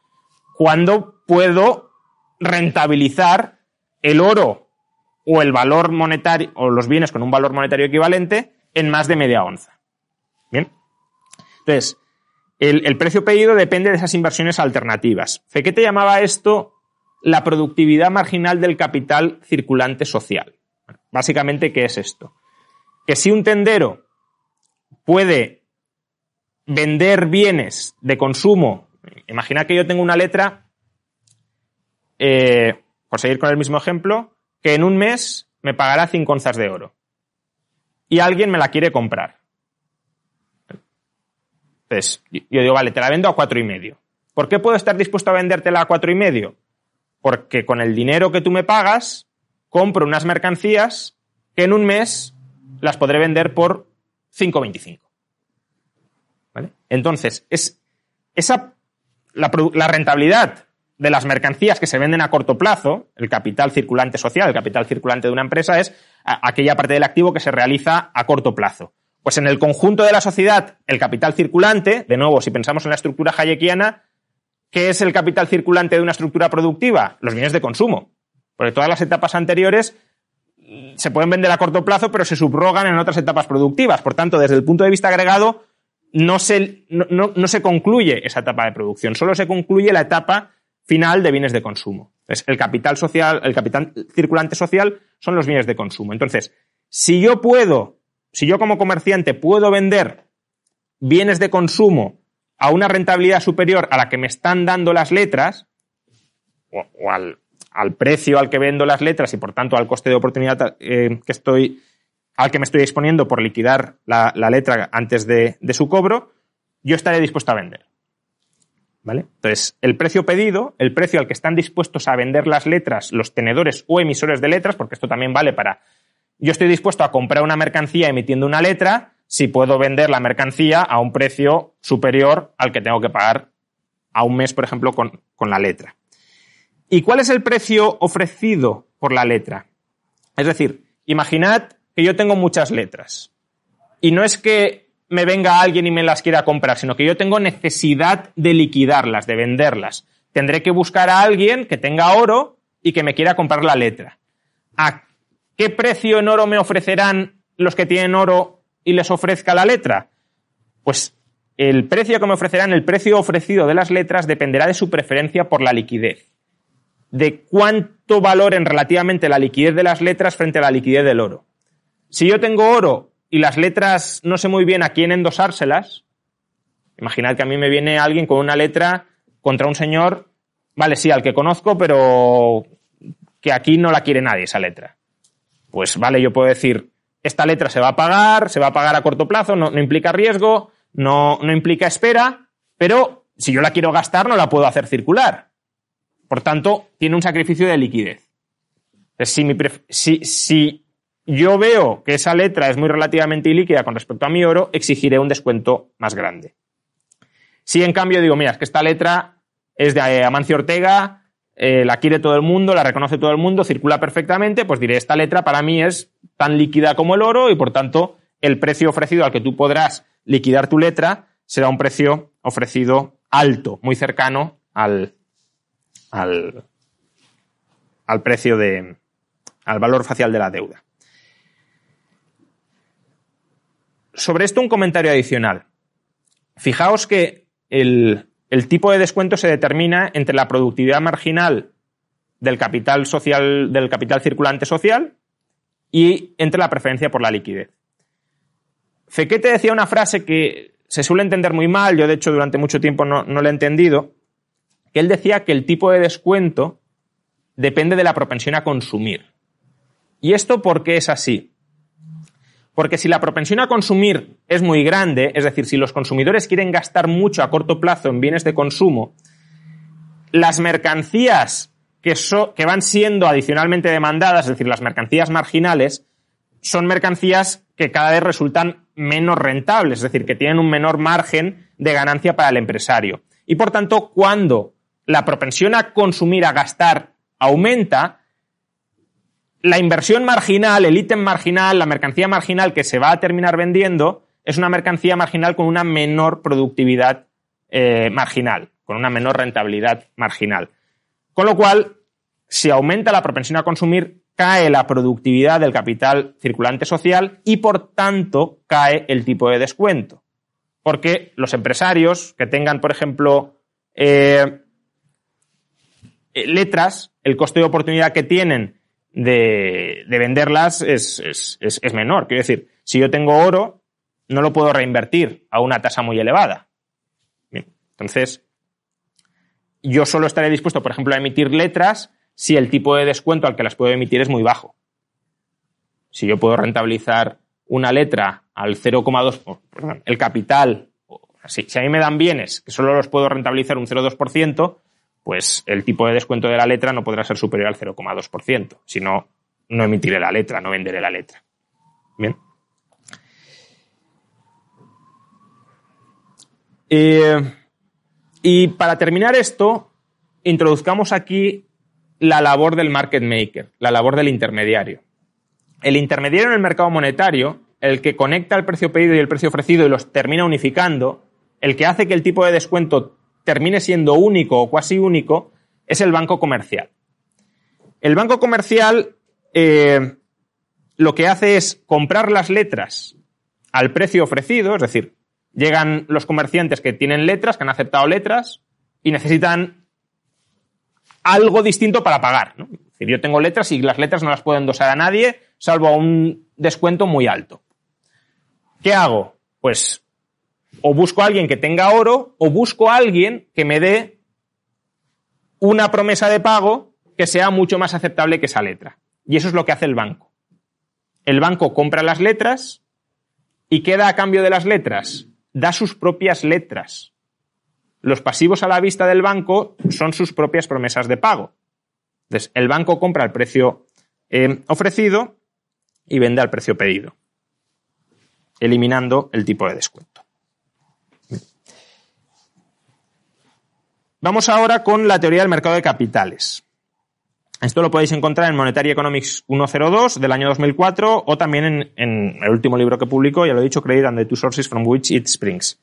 Cuando puedo rentabilizar el oro o el valor monetario, o los bienes con un valor monetario equivalente en más de media onza. Bien. Entonces, el, el precio pedido depende de esas inversiones alternativas. Fequete llamaba esto la productividad marginal del capital circulante social. Básicamente, ¿qué es esto? Que si un tendero puede vender bienes de consumo, imagina que yo tengo una letra, eh, por seguir con el mismo ejemplo, que en un mes me pagará 5 onzas de oro. Y alguien me la quiere comprar. Entonces, yo digo, vale, te la vendo a cuatro y medio. ¿Por qué puedo estar dispuesto a vendértela a cuatro y medio? Porque con el dinero que tú me pagas, compro unas mercancías que en un mes las podré vender por 5,25. ¿Vale? Entonces, es esa, la, la rentabilidad de las mercancías que se venden a corto plazo, el capital circulante social, el capital circulante de una empresa, es aquella parte del activo que se realiza a corto plazo. Pues en el conjunto de la sociedad, el capital circulante, de nuevo, si pensamos en la estructura hayekiana, ¿qué es el capital circulante de una estructura productiva? Los bienes de consumo. Porque todas las etapas anteriores se pueden vender a corto plazo, pero se subrogan en otras etapas productivas. Por tanto, desde el punto de vista agregado, no se, concluye esa etapa de producción, solo se concluye la etapa final de bienes de consumo. el capital social, el capital circulante social son los bienes de consumo. Entonces, si yo puedo, si yo como comerciante puedo vender bienes de consumo a una rentabilidad superior a la que me están dando las letras, o al, al, precio al que vendo las letras y por tanto al coste de oportunidad eh, que estoy, al que me estoy exponiendo por liquidar la, letra antes de, su cobro, yo estaré dispuesto a vender. ¿Vale? Entonces, el precio pedido, el precio al que están dispuestos a vender las letras los tenedores o emisores de letras, porque esto también vale para. Yo estoy dispuesto a comprar una mercancía emitiendo una letra si puedo vender la mercancía a un precio superior al que tengo que pagar a un mes, por ejemplo, con la letra. ¿Y cuál es el precio ofrecido por la letra? Es decir, imaginad que yo tengo muchas letras. Y no es que me venga alguien y me las quiera comprar, sino que yo tengo necesidad de liquidarlas, de venderlas. Tendré que buscar a alguien que tenga oro y que me quiera comprar la letra. ¿A qué precio en oro me ofrecerán los que tienen oro y les ofrezca la letra? Pues el precio que me ofrecerán, el precio ofrecido de las letras, dependerá de su preferencia por la liquidez. De cuánto valoren relativamente la liquidez de las letras frente a la liquidez del oro. Si yo tengo oro y las letras no sé muy bien a quién endosárselas, imaginad que a mí me viene alguien con una letra contra un señor, vale, sí, al que conozco, pero que aquí no la quiere nadie esa letra. Pues vale, yo puedo decir, esta letra se va a pagar, se va a pagar a corto plazo, no, no implica riesgo, no, no implica espera, pero si yo la quiero gastar no la puedo hacer circular. Por tanto, tiene un sacrificio de liquidez. Si, yo veo que esa letra es muy relativamente ilíquida con respecto a mi oro, exigiré un descuento más grande. Si en cambio digo, mira, es que esta letra es de Amancio Ortega, eh, la quiere todo el mundo, la reconoce todo el mundo, circula perfectamente, pues diré, esta letra para mí es tan líquida como el oro y por tanto el precio ofrecido al que tú podrás liquidar tu letra será un precio ofrecido alto, muy cercano al, al, al precio de, al valor facial de la deuda. Sobre esto un comentario adicional. Fijaos que el, tipo de descuento se determina entre la productividad marginal del capital social, del capital circulante social y entre la preferencia por la liquidez. Fequete decía una frase que se suele entender muy mal, yo de hecho durante mucho tiempo no, no la he entendido, que él decía que el tipo de descuento depende de la propensión a consumir. ¿Y esto por qué es así? Porque si la propensión a consumir es muy grande, es decir, si los consumidores quieren gastar mucho a corto plazo en bienes de consumo, las mercancías que, que van siendo adicionalmente demandadas, es decir, las mercancías marginales, son mercancías que cada vez resultan menos rentables, es decir, que tienen un menor margen de ganancia para el empresario. Y por tanto, cuando la propensión a consumir, a gastar, aumenta, la inversión marginal, el ítem marginal, la mercancía marginal que se va a terminar vendiendo, es una mercancía marginal con una menor productividad eh, marginal, con una menor rentabilidad marginal. Con lo cual, si aumenta la propensión a consumir, cae la productividad del capital circulante social y, por tanto, cae el tipo de descuento. Porque los empresarios que tengan, por ejemplo, eh, letras, el coste de oportunidad que tienen de, venderlas es, es, menor. Quiero decir, si yo tengo oro, no lo puedo reinvertir a una tasa muy elevada. entonces, yo solo estaré dispuesto, por ejemplo, a emitir letras si el tipo de descuento al que las puedo emitir es muy bajo. Si yo puedo rentabilizar una letra al 0,2, perdón, el capital, si, si a mí me dan bienes que solo los puedo rentabilizar un 0,2%, pues el tipo de descuento de la letra no podrá ser superior al 0,2%. Si no, no emitiré la letra, no venderé la letra. Bien. Eh, y para terminar esto, introduzcamos aquí la labor del market maker, la labor del intermediario. El intermediario en el mercado monetario, el que conecta el precio pedido y el precio ofrecido y los termina unificando, el que hace que el tipo de descuento termine siendo único o cuasi único es el banco comercial. El banco comercial eh, lo que hace es comprar las letras al precio ofrecido, es decir, llegan los comerciantes que tienen letras, que han aceptado letras y necesitan algo distinto para pagar. Es decir, yo tengo letras y las letras no las puedo endosar a nadie, salvo a un descuento muy alto. ¿Qué hago? Pues o busco a alguien que tenga oro o busco a alguien que me dé una promesa de pago que sea mucho más aceptable que esa letra. Y eso es lo que hace el banco. El banco compra las letras y queda a cambio de las letras. Da sus propias letras. Los pasivos a la vista del banco son sus propias promesas de pago. Entonces, el banco compra al precio eh, ofrecido y vende al precio pedido, eliminando el tipo de descuento. Vamos ahora con la teoría del mercado de capitales. Esto lo podéis encontrar en Monetary Economics 102 del año 2004 o también en, el último libro que publicó, ya lo he dicho, Credit and the Two Sources from Which It Springs.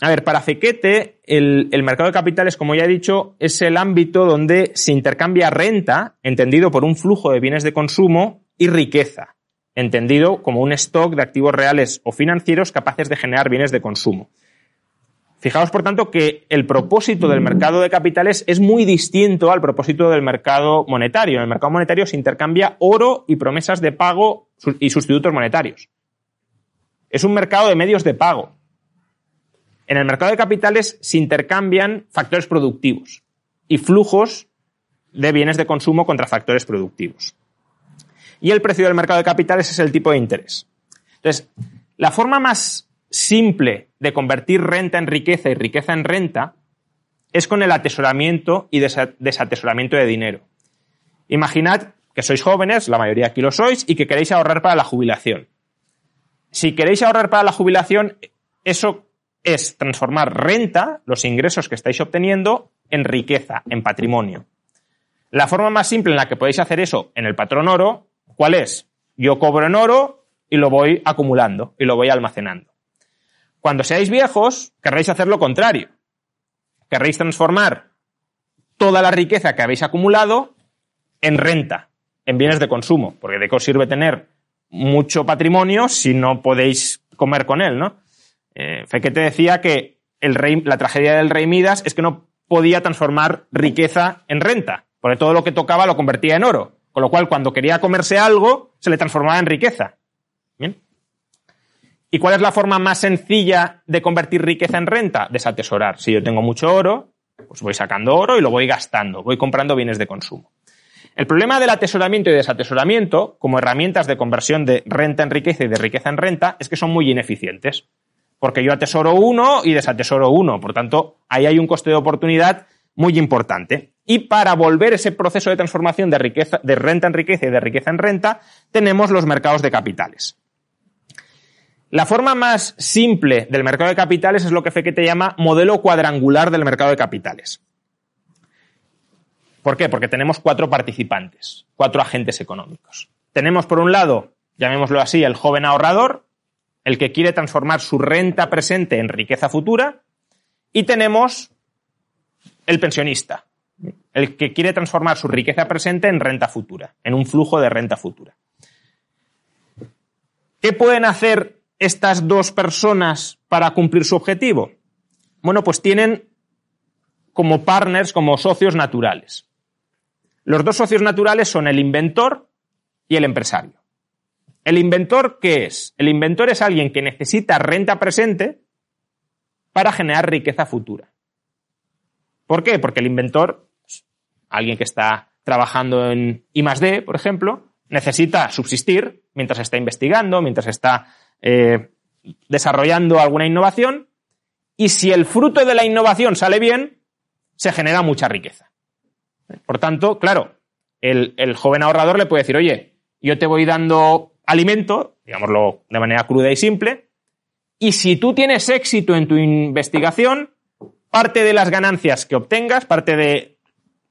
A ver, para Fequete, el, el, mercado de capitales, como ya he dicho, es el ámbito donde se intercambia renta, entendido por un flujo de bienes de consumo, y riqueza, entendido como un stock de activos reales o financieros capaces de generar bienes de consumo. Fijaos, por tanto, que el propósito del mercado de capitales es muy distinto al propósito del mercado monetario. En el mercado monetario se intercambia oro y promesas de pago y sustitutos monetarios. Es un mercado de medios de pago. En el mercado de capitales se intercambian factores productivos y flujos de bienes de consumo contra factores productivos. Y el precio del mercado de capitales es el tipo de interés. Entonces, la forma más simple de convertir renta en riqueza y riqueza en renta es con el atesoramiento y desatesoramiento de dinero. Imaginad que sois jóvenes, la mayoría aquí lo sois, y que queréis ahorrar para la jubilación. Si queréis ahorrar para la jubilación, eso es transformar renta, los ingresos que estáis obteniendo, en riqueza, en patrimonio. La forma más simple en la que podéis hacer eso en el patrón oro, ¿cuál es? Yo cobro en oro y lo voy acumulando y lo voy almacenando. Cuando seáis viejos, querréis hacer lo contrario. Querréis transformar toda la riqueza que habéis acumulado en renta, en bienes de consumo, porque de qué sirve tener mucho patrimonio si no podéis comer con él, ¿no? Eh, te decía que el rey, la tragedia del rey Midas es que no podía transformar riqueza en renta, porque todo lo que tocaba lo convertía en oro, con lo cual cuando quería comerse algo se le transformaba en riqueza. ¿Y cuál es la forma más sencilla de convertir riqueza en renta? Desatesorar. Si yo tengo mucho oro, pues voy sacando oro y lo voy gastando, voy comprando bienes de consumo. El problema del atesoramiento y desatesoramiento, como herramientas de conversión de renta en riqueza y de riqueza en renta, es que son muy ineficientes. Porque yo atesoro uno y desatesoro uno. Por tanto, ahí hay un coste de oportunidad muy importante. Y para volver ese proceso de transformación de, riqueza, de renta en riqueza y de riqueza en renta, tenemos los mercados de capitales. La forma más simple del mercado de capitales es lo que te llama modelo cuadrangular del mercado de capitales. ¿Por qué? Porque tenemos cuatro participantes, cuatro agentes económicos. Tenemos, por un lado, llamémoslo así, el joven ahorrador, el que quiere transformar su renta presente en riqueza futura, y tenemos el pensionista, el que quiere transformar su riqueza presente en renta futura, en un flujo de renta futura. ¿Qué pueden hacer estas dos personas para cumplir su objetivo? Bueno, pues tienen como partners, como socios naturales. Los dos socios naturales son el inventor y el empresario. ¿El inventor qué es? El inventor es alguien que necesita renta presente para generar riqueza futura. ¿Por qué? Porque el inventor, alguien que está trabajando en I D, por ejemplo, necesita subsistir mientras está investigando, mientras está eh, desarrollando alguna innovación y si el fruto de la innovación sale bien, se genera mucha riqueza. Por tanto, claro, el, el, joven ahorrador le puede decir, oye, yo te voy dando alimento, digámoslo de manera cruda y simple, y si tú tienes éxito en tu investigación, parte de las ganancias que obtengas, parte de,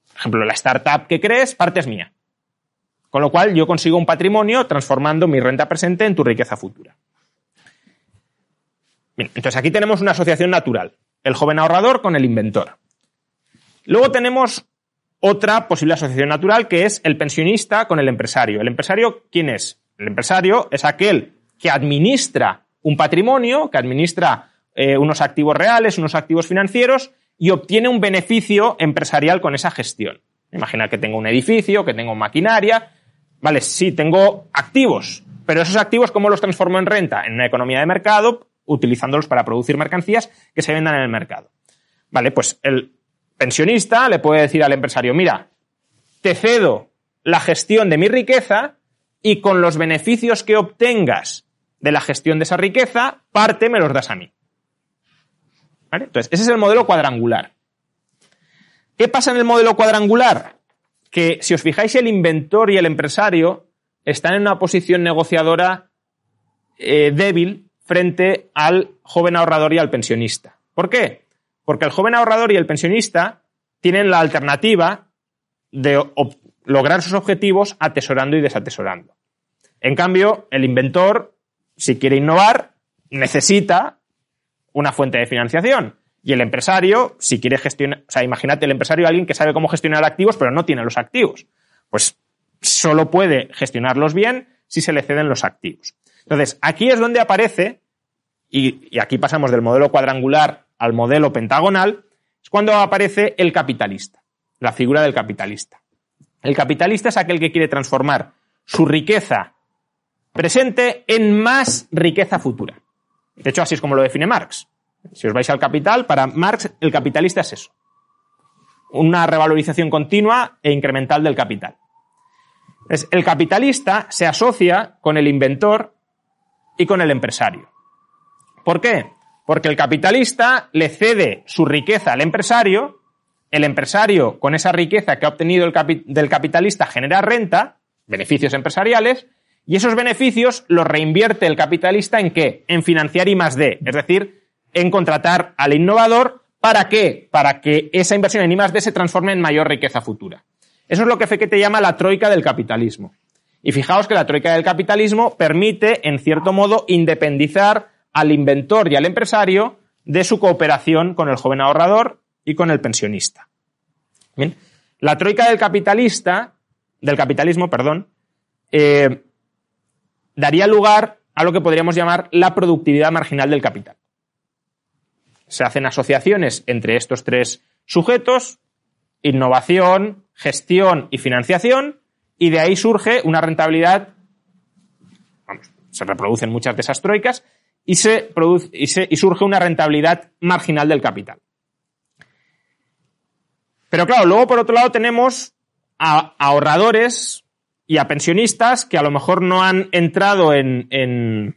por ejemplo, la startup que crees, parte es mía. Con lo cual yo consigo un patrimonio transformando mi renta presente en tu riqueza futura entonces aquí tenemos una asociación natural, el joven ahorrador con el inventor. Luego tenemos otra posible asociación natural que es el pensionista con el empresario. ¿El empresario quién es? El empresario es aquel que administra un patrimonio, que administra eh, unos activos reales, unos activos financieros y obtiene un beneficio empresarial con esa gestión. Imagina que tengo un edificio, que tengo maquinaria. Vale, sí, tengo activos, pero esos activos, ¿cómo los transformo en renta? En una economía de mercado, utilizándolos para producir mercancías que se vendan en el mercado. Vale, pues el pensionista le puede decir al empresario, mira, te cedo la gestión de mi riqueza y con los beneficios que obtengas de la gestión de esa riqueza, parte me los das a mí. Entonces, ese es el modelo cuadrangular. ¿Qué pasa en el modelo cuadrangular? Que si os fijáis, el inventor y el empresario están en una posición negociadora eh, débil frente al joven ahorrador y al pensionista. ¿Por qué? Porque el joven ahorrador y el pensionista tienen la alternativa de lograr sus objetivos atesorando y desatesorando. En cambio, el inventor, si quiere innovar, necesita una fuente de financiación. Y el empresario, si quiere gestionar, o sea, imagínate el empresario alguien que sabe cómo gestionar activos, pero no tiene los activos. Pues solo puede gestionarlos bien si se le ceden los activos. Entonces, aquí es donde aparece, y, aquí pasamos del modelo cuadrangular al modelo pentagonal, es cuando aparece el capitalista, la figura del capitalista. El capitalista es aquel que quiere transformar su riqueza presente en más riqueza futura. De hecho, así es como lo define Marx. Si os vais al capital, para Marx el capitalista es eso. Una revalorización continua e incremental del capital. el capitalista se asocia con el inventor y con el empresario. ¿Por qué? Porque el capitalista le cede su riqueza al empresario, el empresario con esa riqueza que ha obtenido el del capitalista genera renta, beneficios empresariales, y esos beneficios los reinvierte el capitalista en qué? En financiar I más D, es decir, en contratar al innovador, ¿para qué? Para que esa inversión en I más D se transforme en mayor riqueza futura. Eso es lo que te llama la troika del capitalismo. Y fijaos que la troika del capitalismo permite, en cierto modo, independizar al inventor y al empresario de su cooperación con el joven ahorrador y con el pensionista. Bien. La troika del capitalista del capitalismo, perdón, eh, daría lugar a lo que podríamos llamar la productividad marginal del capital. Se hacen asociaciones entre estos tres sujetos, innovación, gestión y financiación, y de ahí surge una rentabilidad, vamos, se reproducen muchas de esas troicas, y, se produce, y, y surge una rentabilidad marginal del capital. Pero claro, luego por otro lado tenemos a ahorradores y a pensionistas que a lo mejor no han entrado en, en,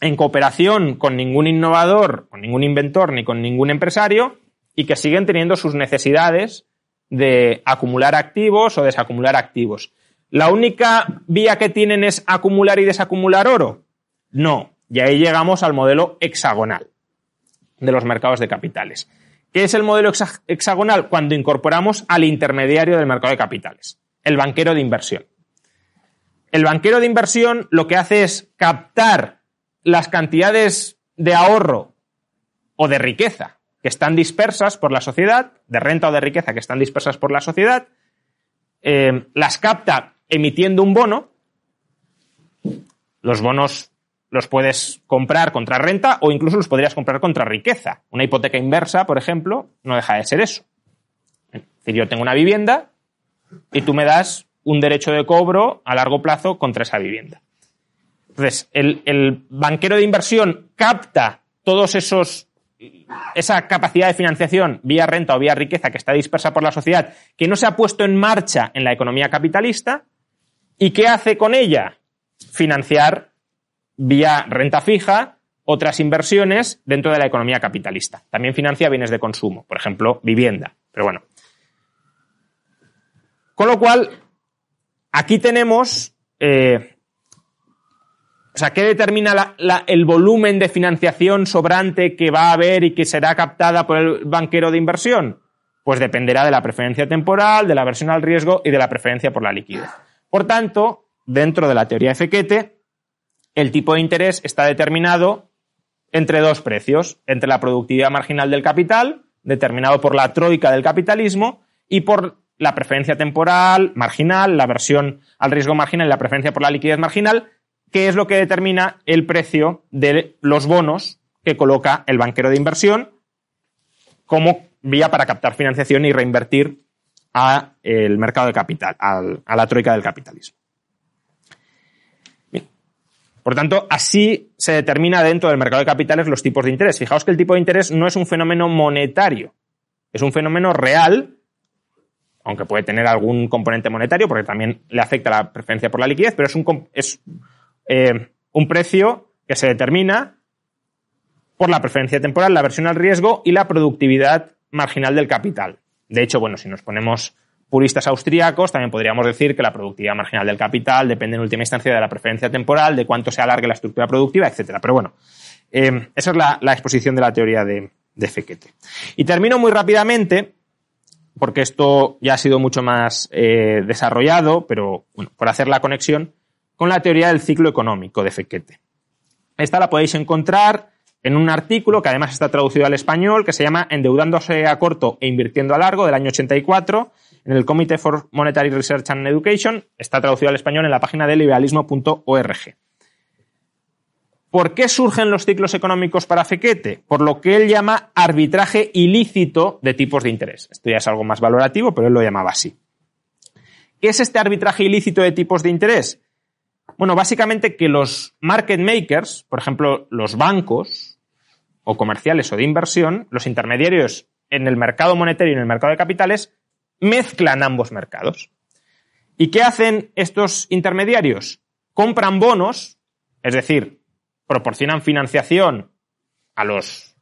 en, cooperación con ningún innovador, con ningún inventor ni con ningún empresario y que siguen teniendo sus necesidades de acumular activos o desacumular activos. ¿La única vía que tienen es acumular y desacumular oro? No. Y ahí llegamos al modelo hexagonal de los mercados de capitales. ¿Qué es el modelo hexagonal? Cuando incorporamos al intermediario del mercado de capitales, el banquero de inversión. El banquero de inversión lo que hace es captar las cantidades de ahorro o de riqueza que están dispersas por la sociedad, de renta o de riqueza que están dispersas por la sociedad, eh, las capta emitiendo un bono. Los bonos los puedes comprar contra renta o incluso los podrías comprar contra riqueza. Una hipoteca inversa, por ejemplo, no deja de ser eso. Es decir, yo tengo una vivienda y tú me das un derecho de cobro a largo plazo contra esa vivienda. Entonces, el, el banquero de inversión capta todos esos esa capacidad de financiación vía renta o vía riqueza que está dispersa por la sociedad, que no se ha puesto en marcha en la economía capitalista, y qué hace con ella? Financiar vía renta fija otras inversiones dentro de la economía capitalista. También financia bienes de consumo, por ejemplo, vivienda. Pero bueno. Con lo cual, aquí tenemos, eh, o sea, ¿qué determina el volumen de financiación sobrante que va a haber y que será captada por el banquero de inversión? Pues dependerá de la preferencia temporal, de la versión al riesgo y de la preferencia por la liquidez. Por tanto, dentro de la teoría de Fekete, el tipo de interés está determinado entre dos precios, entre la productividad marginal del capital, determinado por la troika del capitalismo, y por la preferencia temporal marginal, la versión al riesgo marginal y la preferencia por la liquidez marginal, que es lo que determina el precio de los bonos que coloca el banquero de inversión como vía para captar financiación y reinvertir al mercado de capital, a la troika del capitalismo. Por tanto, así se determina dentro del mercado de capitales los tipos de interés. Fijaos que el tipo de interés no es un fenómeno monetario, es un fenómeno real, aunque puede tener algún componente monetario, porque también le afecta la preferencia por la liquidez, pero es un, es, eh, un precio que se determina por la preferencia temporal, la versión al riesgo y la productividad marginal del capital. De hecho, bueno, si nos ponemos puristas austríacos, también podríamos decir que la productividad marginal del capital depende en última instancia de la preferencia temporal, de cuánto se alargue la estructura productiva, etcétera. Pero bueno, eh, esa es la, exposición de la teoría de, de. Y termino muy rápidamente, porque esto ya ha sido mucho más eh, desarrollado, pero bueno, por hacer la conexión, con la teoría del ciclo económico de Fekete. Esta la podéis encontrar en un artículo que además está traducido al español, que se llama Endeudándose a corto e invirtiendo a largo, del año 84, en el Committee for Monetary Research and Education, está traducido al español en la página de liberalismo.org. ¿Por qué surgen los ciclos económicos para Fekete? Por lo que él llama arbitraje ilícito de tipos de interés. Esto ya es algo más valorativo, pero él lo llamaba así. ¿Qué es este arbitraje ilícito de tipos de interés? Bueno, básicamente que los market makers, por ejemplo, los bancos o comerciales o de inversión, los intermediarios en el mercado monetario y en el mercado de capitales, mezclan ambos mercados. ¿Y qué hacen estos intermediarios? Compran bonos, es decir, proporcionan financiación a los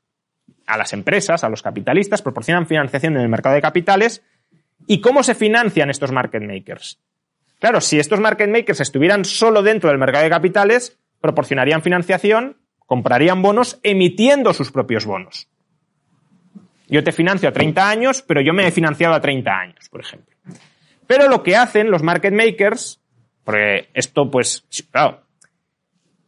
a las empresas, a los capitalistas, proporcionan financiación en el mercado de capitales. ¿Y cómo se financian estos market makers? Claro, si estos market makers estuvieran solo dentro del mercado de capitales, proporcionarían financiación, comprarían bonos emitiendo sus propios bonos. Yo te financio a 30 años, pero yo me he financiado a 30 años, por ejemplo. Pero lo que hacen los market makers, porque esto pues, claro,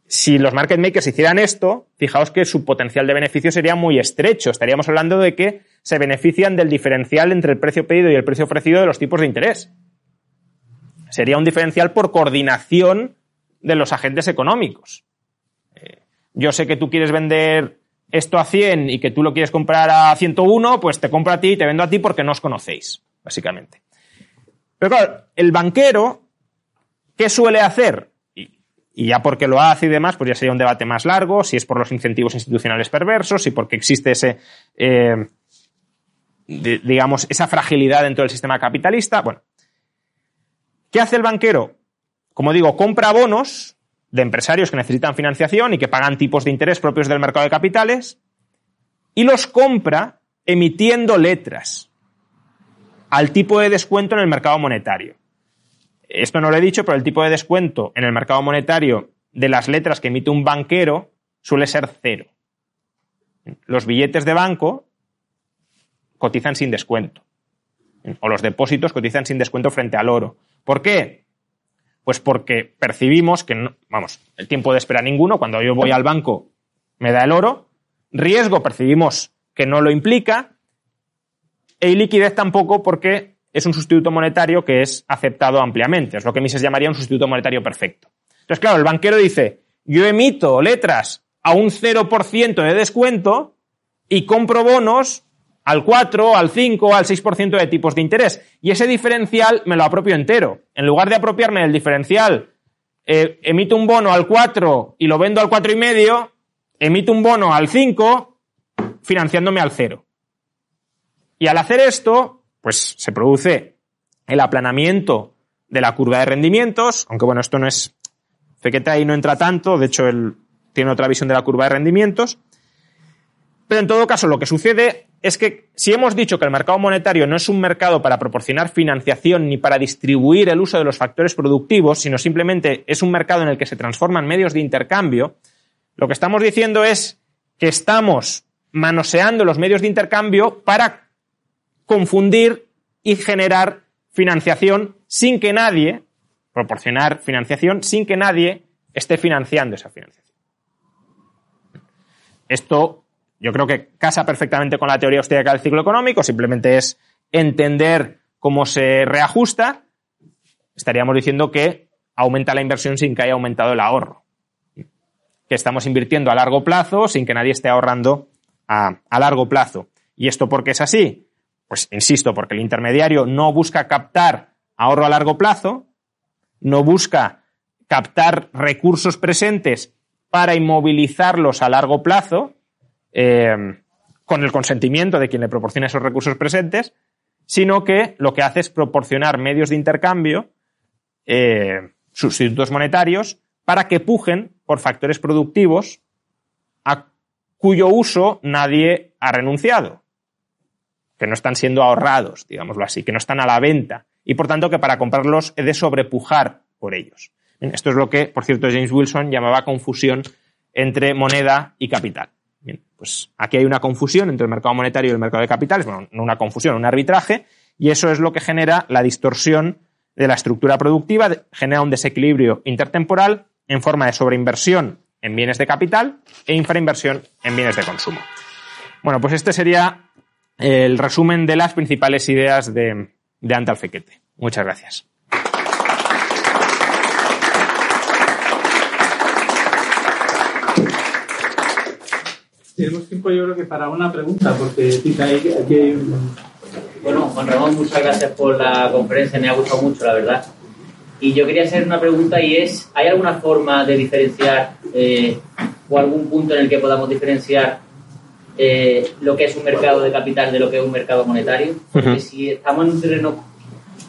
si los market makers hicieran esto, fijaos que su potencial de beneficio sería muy estrecho. Estaríamos hablando de que se benefician del diferencial entre el precio pedido y el precio ofrecido de los tipos de interés. Sería un diferencial por coordinación de los agentes económicos. Eh, yo sé que tú quieres vender esto a 100 y que tú lo quieres comprar a 101, pues te compro a ti y te vendo a ti porque no os conocéis, básicamente. Pero claro, el banquero, ¿qué suele hacer? Y, ya porque lo hace y demás, pues ya sería un debate más largo, si es por los incentivos institucionales perversos, si porque existe ese, eh, digamos, esa fragilidad dentro del sistema capitalista. Bueno, ¿qué hace el banquero? Como digo, compra bonos de empresarios que necesitan financiación y que pagan tipos de interés propios del mercado de capitales y los compra emitiendo letras al tipo de descuento en el mercado monetario. Esto no lo he dicho, pero el tipo de descuento en el mercado monetario de las letras que emite un banquero suele ser cero. Los billetes de banco cotizan sin descuento. O los depósitos cotizan sin descuento frente al oro. ¿Por qué? Pues porque percibimos que, no, vamos, el tiempo de espera ninguno, cuando yo voy al banco me da el oro, riesgo percibimos que no lo implica, e liquidez tampoco porque es un sustituto monetario que es aceptado ampliamente, es lo que Mises llamaría un sustituto monetario perfecto. Entonces, claro, el banquero dice, yo emito letras a un 0% de descuento y compro bonos al 4, al 5, al 6% de tipos de interés. Y ese diferencial me lo apropio entero. En lugar de apropiarme del diferencial, eh, emito un bono al 4 y lo vendo al 4,5, emito un bono al 5 financiándome al 0. Y al hacer esto, pues se produce el aplanamiento de la curva de rendimientos, aunque bueno, esto no es... Fequeta ahí no entra tanto, de hecho él tiene otra visión de la curva de rendimientos. Pero en todo caso, lo que sucede es que si hemos dicho que el mercado monetario no es un mercado para proporcionar financiación ni para distribuir el uso de los factores productivos, sino simplemente es un mercado en el que se transforman medios de intercambio, lo que estamos diciendo es que estamos manoseando los medios de intercambio para confundir y generar financiación sin que nadie, proporcionar financiación sin que nadie esté financiando esa financiación. Esto yo creo que casa perfectamente con la teoría austríaca del ciclo económico, simplemente es entender cómo se reajusta. Estaríamos diciendo que aumenta la inversión sin que haya aumentado el ahorro. Que estamos invirtiendo a largo plazo sin que nadie esté ahorrando a, a largo plazo. ¿Y esto por qué es así? Pues insisto, porque el intermediario no busca captar ahorro a largo plazo, no busca captar recursos presentes para inmovilizarlos a largo plazo, eh, con el consentimiento de quien le proporciona esos recursos presentes, sino que lo que hace es proporcionar medios de intercambio, eh, sustitutos monetarios, para que pujen por factores productivos a cuyo uso nadie ha renunciado, que no están siendo ahorrados, digámoslo así, que no están a la venta, y por tanto que para comprarlos he de sobrepujar por ellos. Esto es lo que, por cierto, James Wilson llamaba confusión entre moneda y capital. Pues aquí hay una confusión entre el mercado monetario y el mercado de capitales, bueno, no una confusión, un arbitraje, y eso es lo que genera la distorsión de la estructura productiva, genera un desequilibrio intertemporal en forma de sobreinversión en bienes de capital e infrainversión en bienes de consumo. Bueno, pues este sería el resumen de las principales ideas de, de Antal Fequete. Muchas gracias. Tenemos tiempo yo creo que para una pregunta, porque aquí hay un... Bueno, Juan Ramón, muchas gracias por la conferencia, me ha gustado mucho, la verdad. Y yo quería hacer una pregunta y es, ¿hay alguna forma de diferenciar eh, o algún punto en el que podamos diferenciar eh, lo que es un mercado de capital de lo que es un mercado monetario? Porque si estamos en un terreno,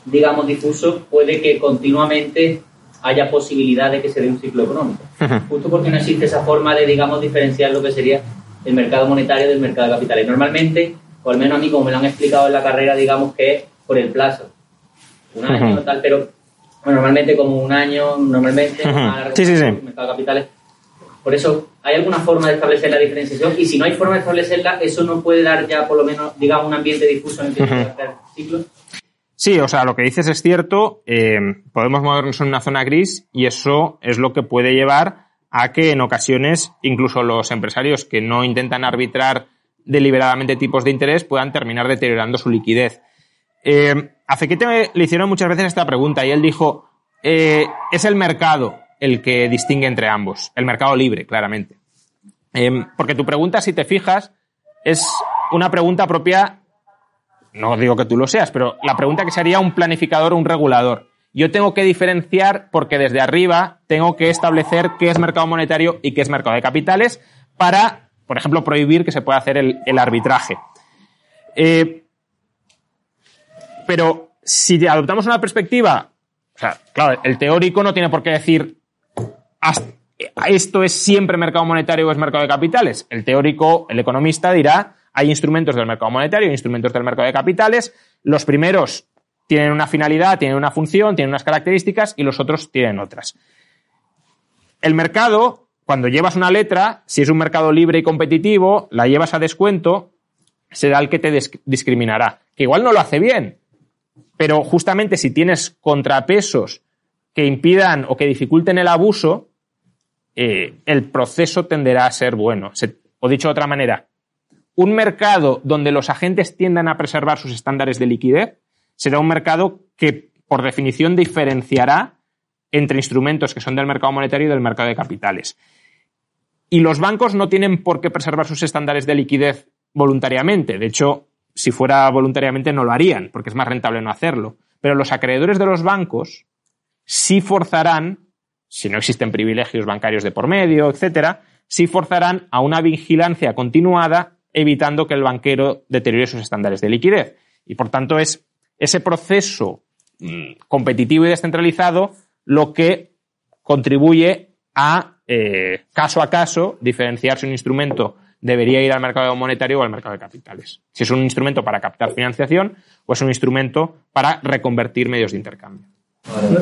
digamos, difuso, puede que continuamente haya posibilidad de que se dé un ciclo económico. Justo porque no existe esa forma de, digamos, diferenciar lo que sería el mercado monetario del mercado de capitales. Normalmente, o al menos a mí, como me lo han explicado en la carrera, digamos que es por el plazo. Un año, tal, pero normalmente como un año, normalmente, sí, sí, sí. mercado de capitales. Por eso, ¿hay alguna forma de establecer la diferenciación? Y si no hay forma de establecerla, ¿eso no puede dar ya, por lo menos, digamos, un ambiente difuso en el que se hacer ciclos? Sí, o sea, lo que dices es cierto, eh, podemos movernos en una zona gris y eso es lo que puede llevar a que en ocasiones incluso los empresarios que no intentan arbitrar deliberadamente tipos de interés puedan terminar deteriorando su liquidez. Eh, a Fequete le hicieron muchas veces esta pregunta y él dijo, eh, es el mercado el que distingue entre ambos, el mercado libre, claramente. Em, porque tu pregunta, si te fijas, es una pregunta propia, no digo que tú lo seas, pero la pregunta que sería un planificador o un regulador. Yo tengo que diferenciar porque desde arriba tengo que establecer qué es mercado monetario y qué es mercado de capitales para, por ejemplo, prohibir que se pueda hacer el, arbitraje. Eh, pero si adoptamos una perspectiva, o sea, claro, el teórico no tiene por qué decir esto es siempre mercado monetario o es mercado de capitales. El teórico, el economista dirá, hay instrumentos del mercado monetario, hay instrumentos del mercado de capitales. Los primeros tienen una finalidad, tienen una función, tienen unas características y los otros tienen otras. El mercado, cuando llevas una letra, si es un mercado libre y competitivo, la llevas a descuento, será el que te discriminará. Que igual no lo hace bien, pero justamente si tienes contrapesos que impidan o que dificulten el abuso, eh, el proceso tenderá a ser bueno. o dicho de otra manera, un mercado donde los agentes tiendan a preservar sus estándares de liquidez será un mercado que, por definición, diferenciará entre instrumentos que son del mercado monetario y del mercado de capitales. Y los bancos no tienen por qué preservar sus estándares de liquidez voluntariamente. De hecho, si fuera voluntariamente no lo harían, porque es más rentable no hacerlo. Pero los acreedores de los bancos sí forzarán, si no existen privilegios bancarios de por medio, etcétera, sí forzarán a una vigilancia continuada, evitando que el banquero deteriore sus estándares de liquidez. Y por tanto es ese proceso mm, competitivo y descentralizado lo que contribuye a, eh, caso a caso, diferenciar si un instrumento debería ir al mercado monetario o al mercado de capitales. Si es un instrumento para captar financiación o es un instrumento para reconvertir medios de intercambio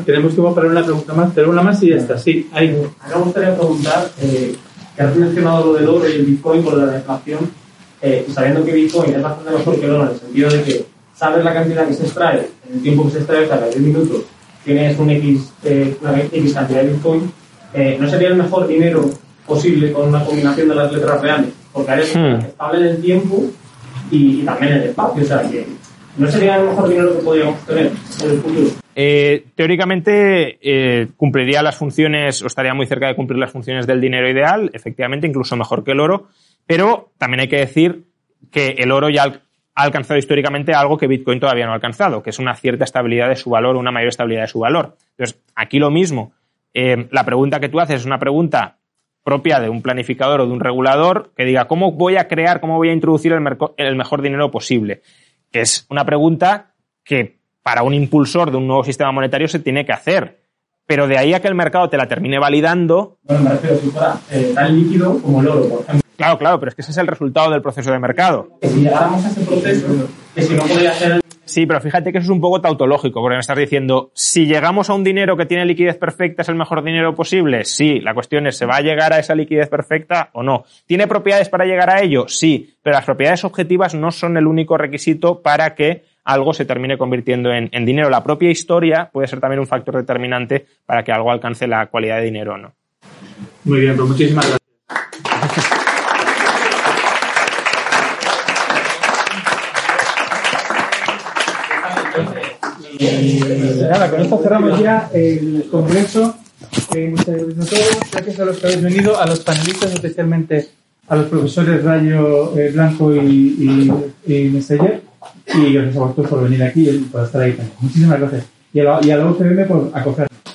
tenemos que para una pregunta más, pero una más y ya está. Sí, hay. me gustaría preguntar, eh, que has mencionado lo del oro y el Bitcoin por la deflación, eh, sabiendo que Bitcoin es bastante mejor que el oro en el sentido de que sabes la cantidad que se extrae, en el tiempo que se extrae, sea, 10 minutos, tienes un X, eh, una X cantidad de Bitcoin, eh, ¿no sería el mejor dinero posible con una combinación de las letras reales? Porque eres hmm. estable en el tiempo y, y, también en el espacio, o sea, que ¿no sería el mejor dinero que podríamos tener en el futuro? Eh, teóricamente eh, cumpliría las funciones o estaría muy cerca de cumplir las funciones del dinero ideal, efectivamente, incluso mejor que el oro, pero también hay que decir que el oro ya ha alcanzado históricamente algo que Bitcoin todavía no ha alcanzado, que es una cierta estabilidad de su valor, una mayor estabilidad de su valor. Entonces, aquí lo mismo. Eh, la pregunta que tú haces es una pregunta propia de un planificador o de un regulador que diga cómo voy a crear, cómo voy a introducir el, el mejor dinero posible. Que es una pregunta que para un impulsor de un nuevo sistema monetario se tiene que hacer. Pero de ahí a que el mercado te la termine validando. Bueno, me refiero si fuera eh, tan líquido como el oro, por ejemplo. Claro, claro, pero es que ese es el resultado del proceso de mercado. Llegáramos a ese proceso, que si no podría ser. Sí, pero fíjate que eso es un poco tautológico, porque me estás diciendo, si llegamos a un dinero que tiene liquidez perfecta, ¿es el mejor dinero posible? Sí, la cuestión es, ¿se va a llegar a esa liquidez perfecta o no? ¿Tiene propiedades para llegar a ello? Sí, pero las propiedades objetivas no son el único requisito para que algo se termine convirtiendo en, dinero. La propia historia puede ser también un factor determinante para que algo alcance la cualidad de dinero o no. Muy bien, pues muchísimas gracias. (laughs) nada, con esto cerramos ya el congreso. Eh, muchas gracias a Gracias a los que habéis venido, a los panelistas, especialmente a los profesores Rayo eh, Blanco y, y, y y gracias a vosotros por venir aquí y por estar ahí también. Muchísimas gracias. Y a la, y a por acogernos.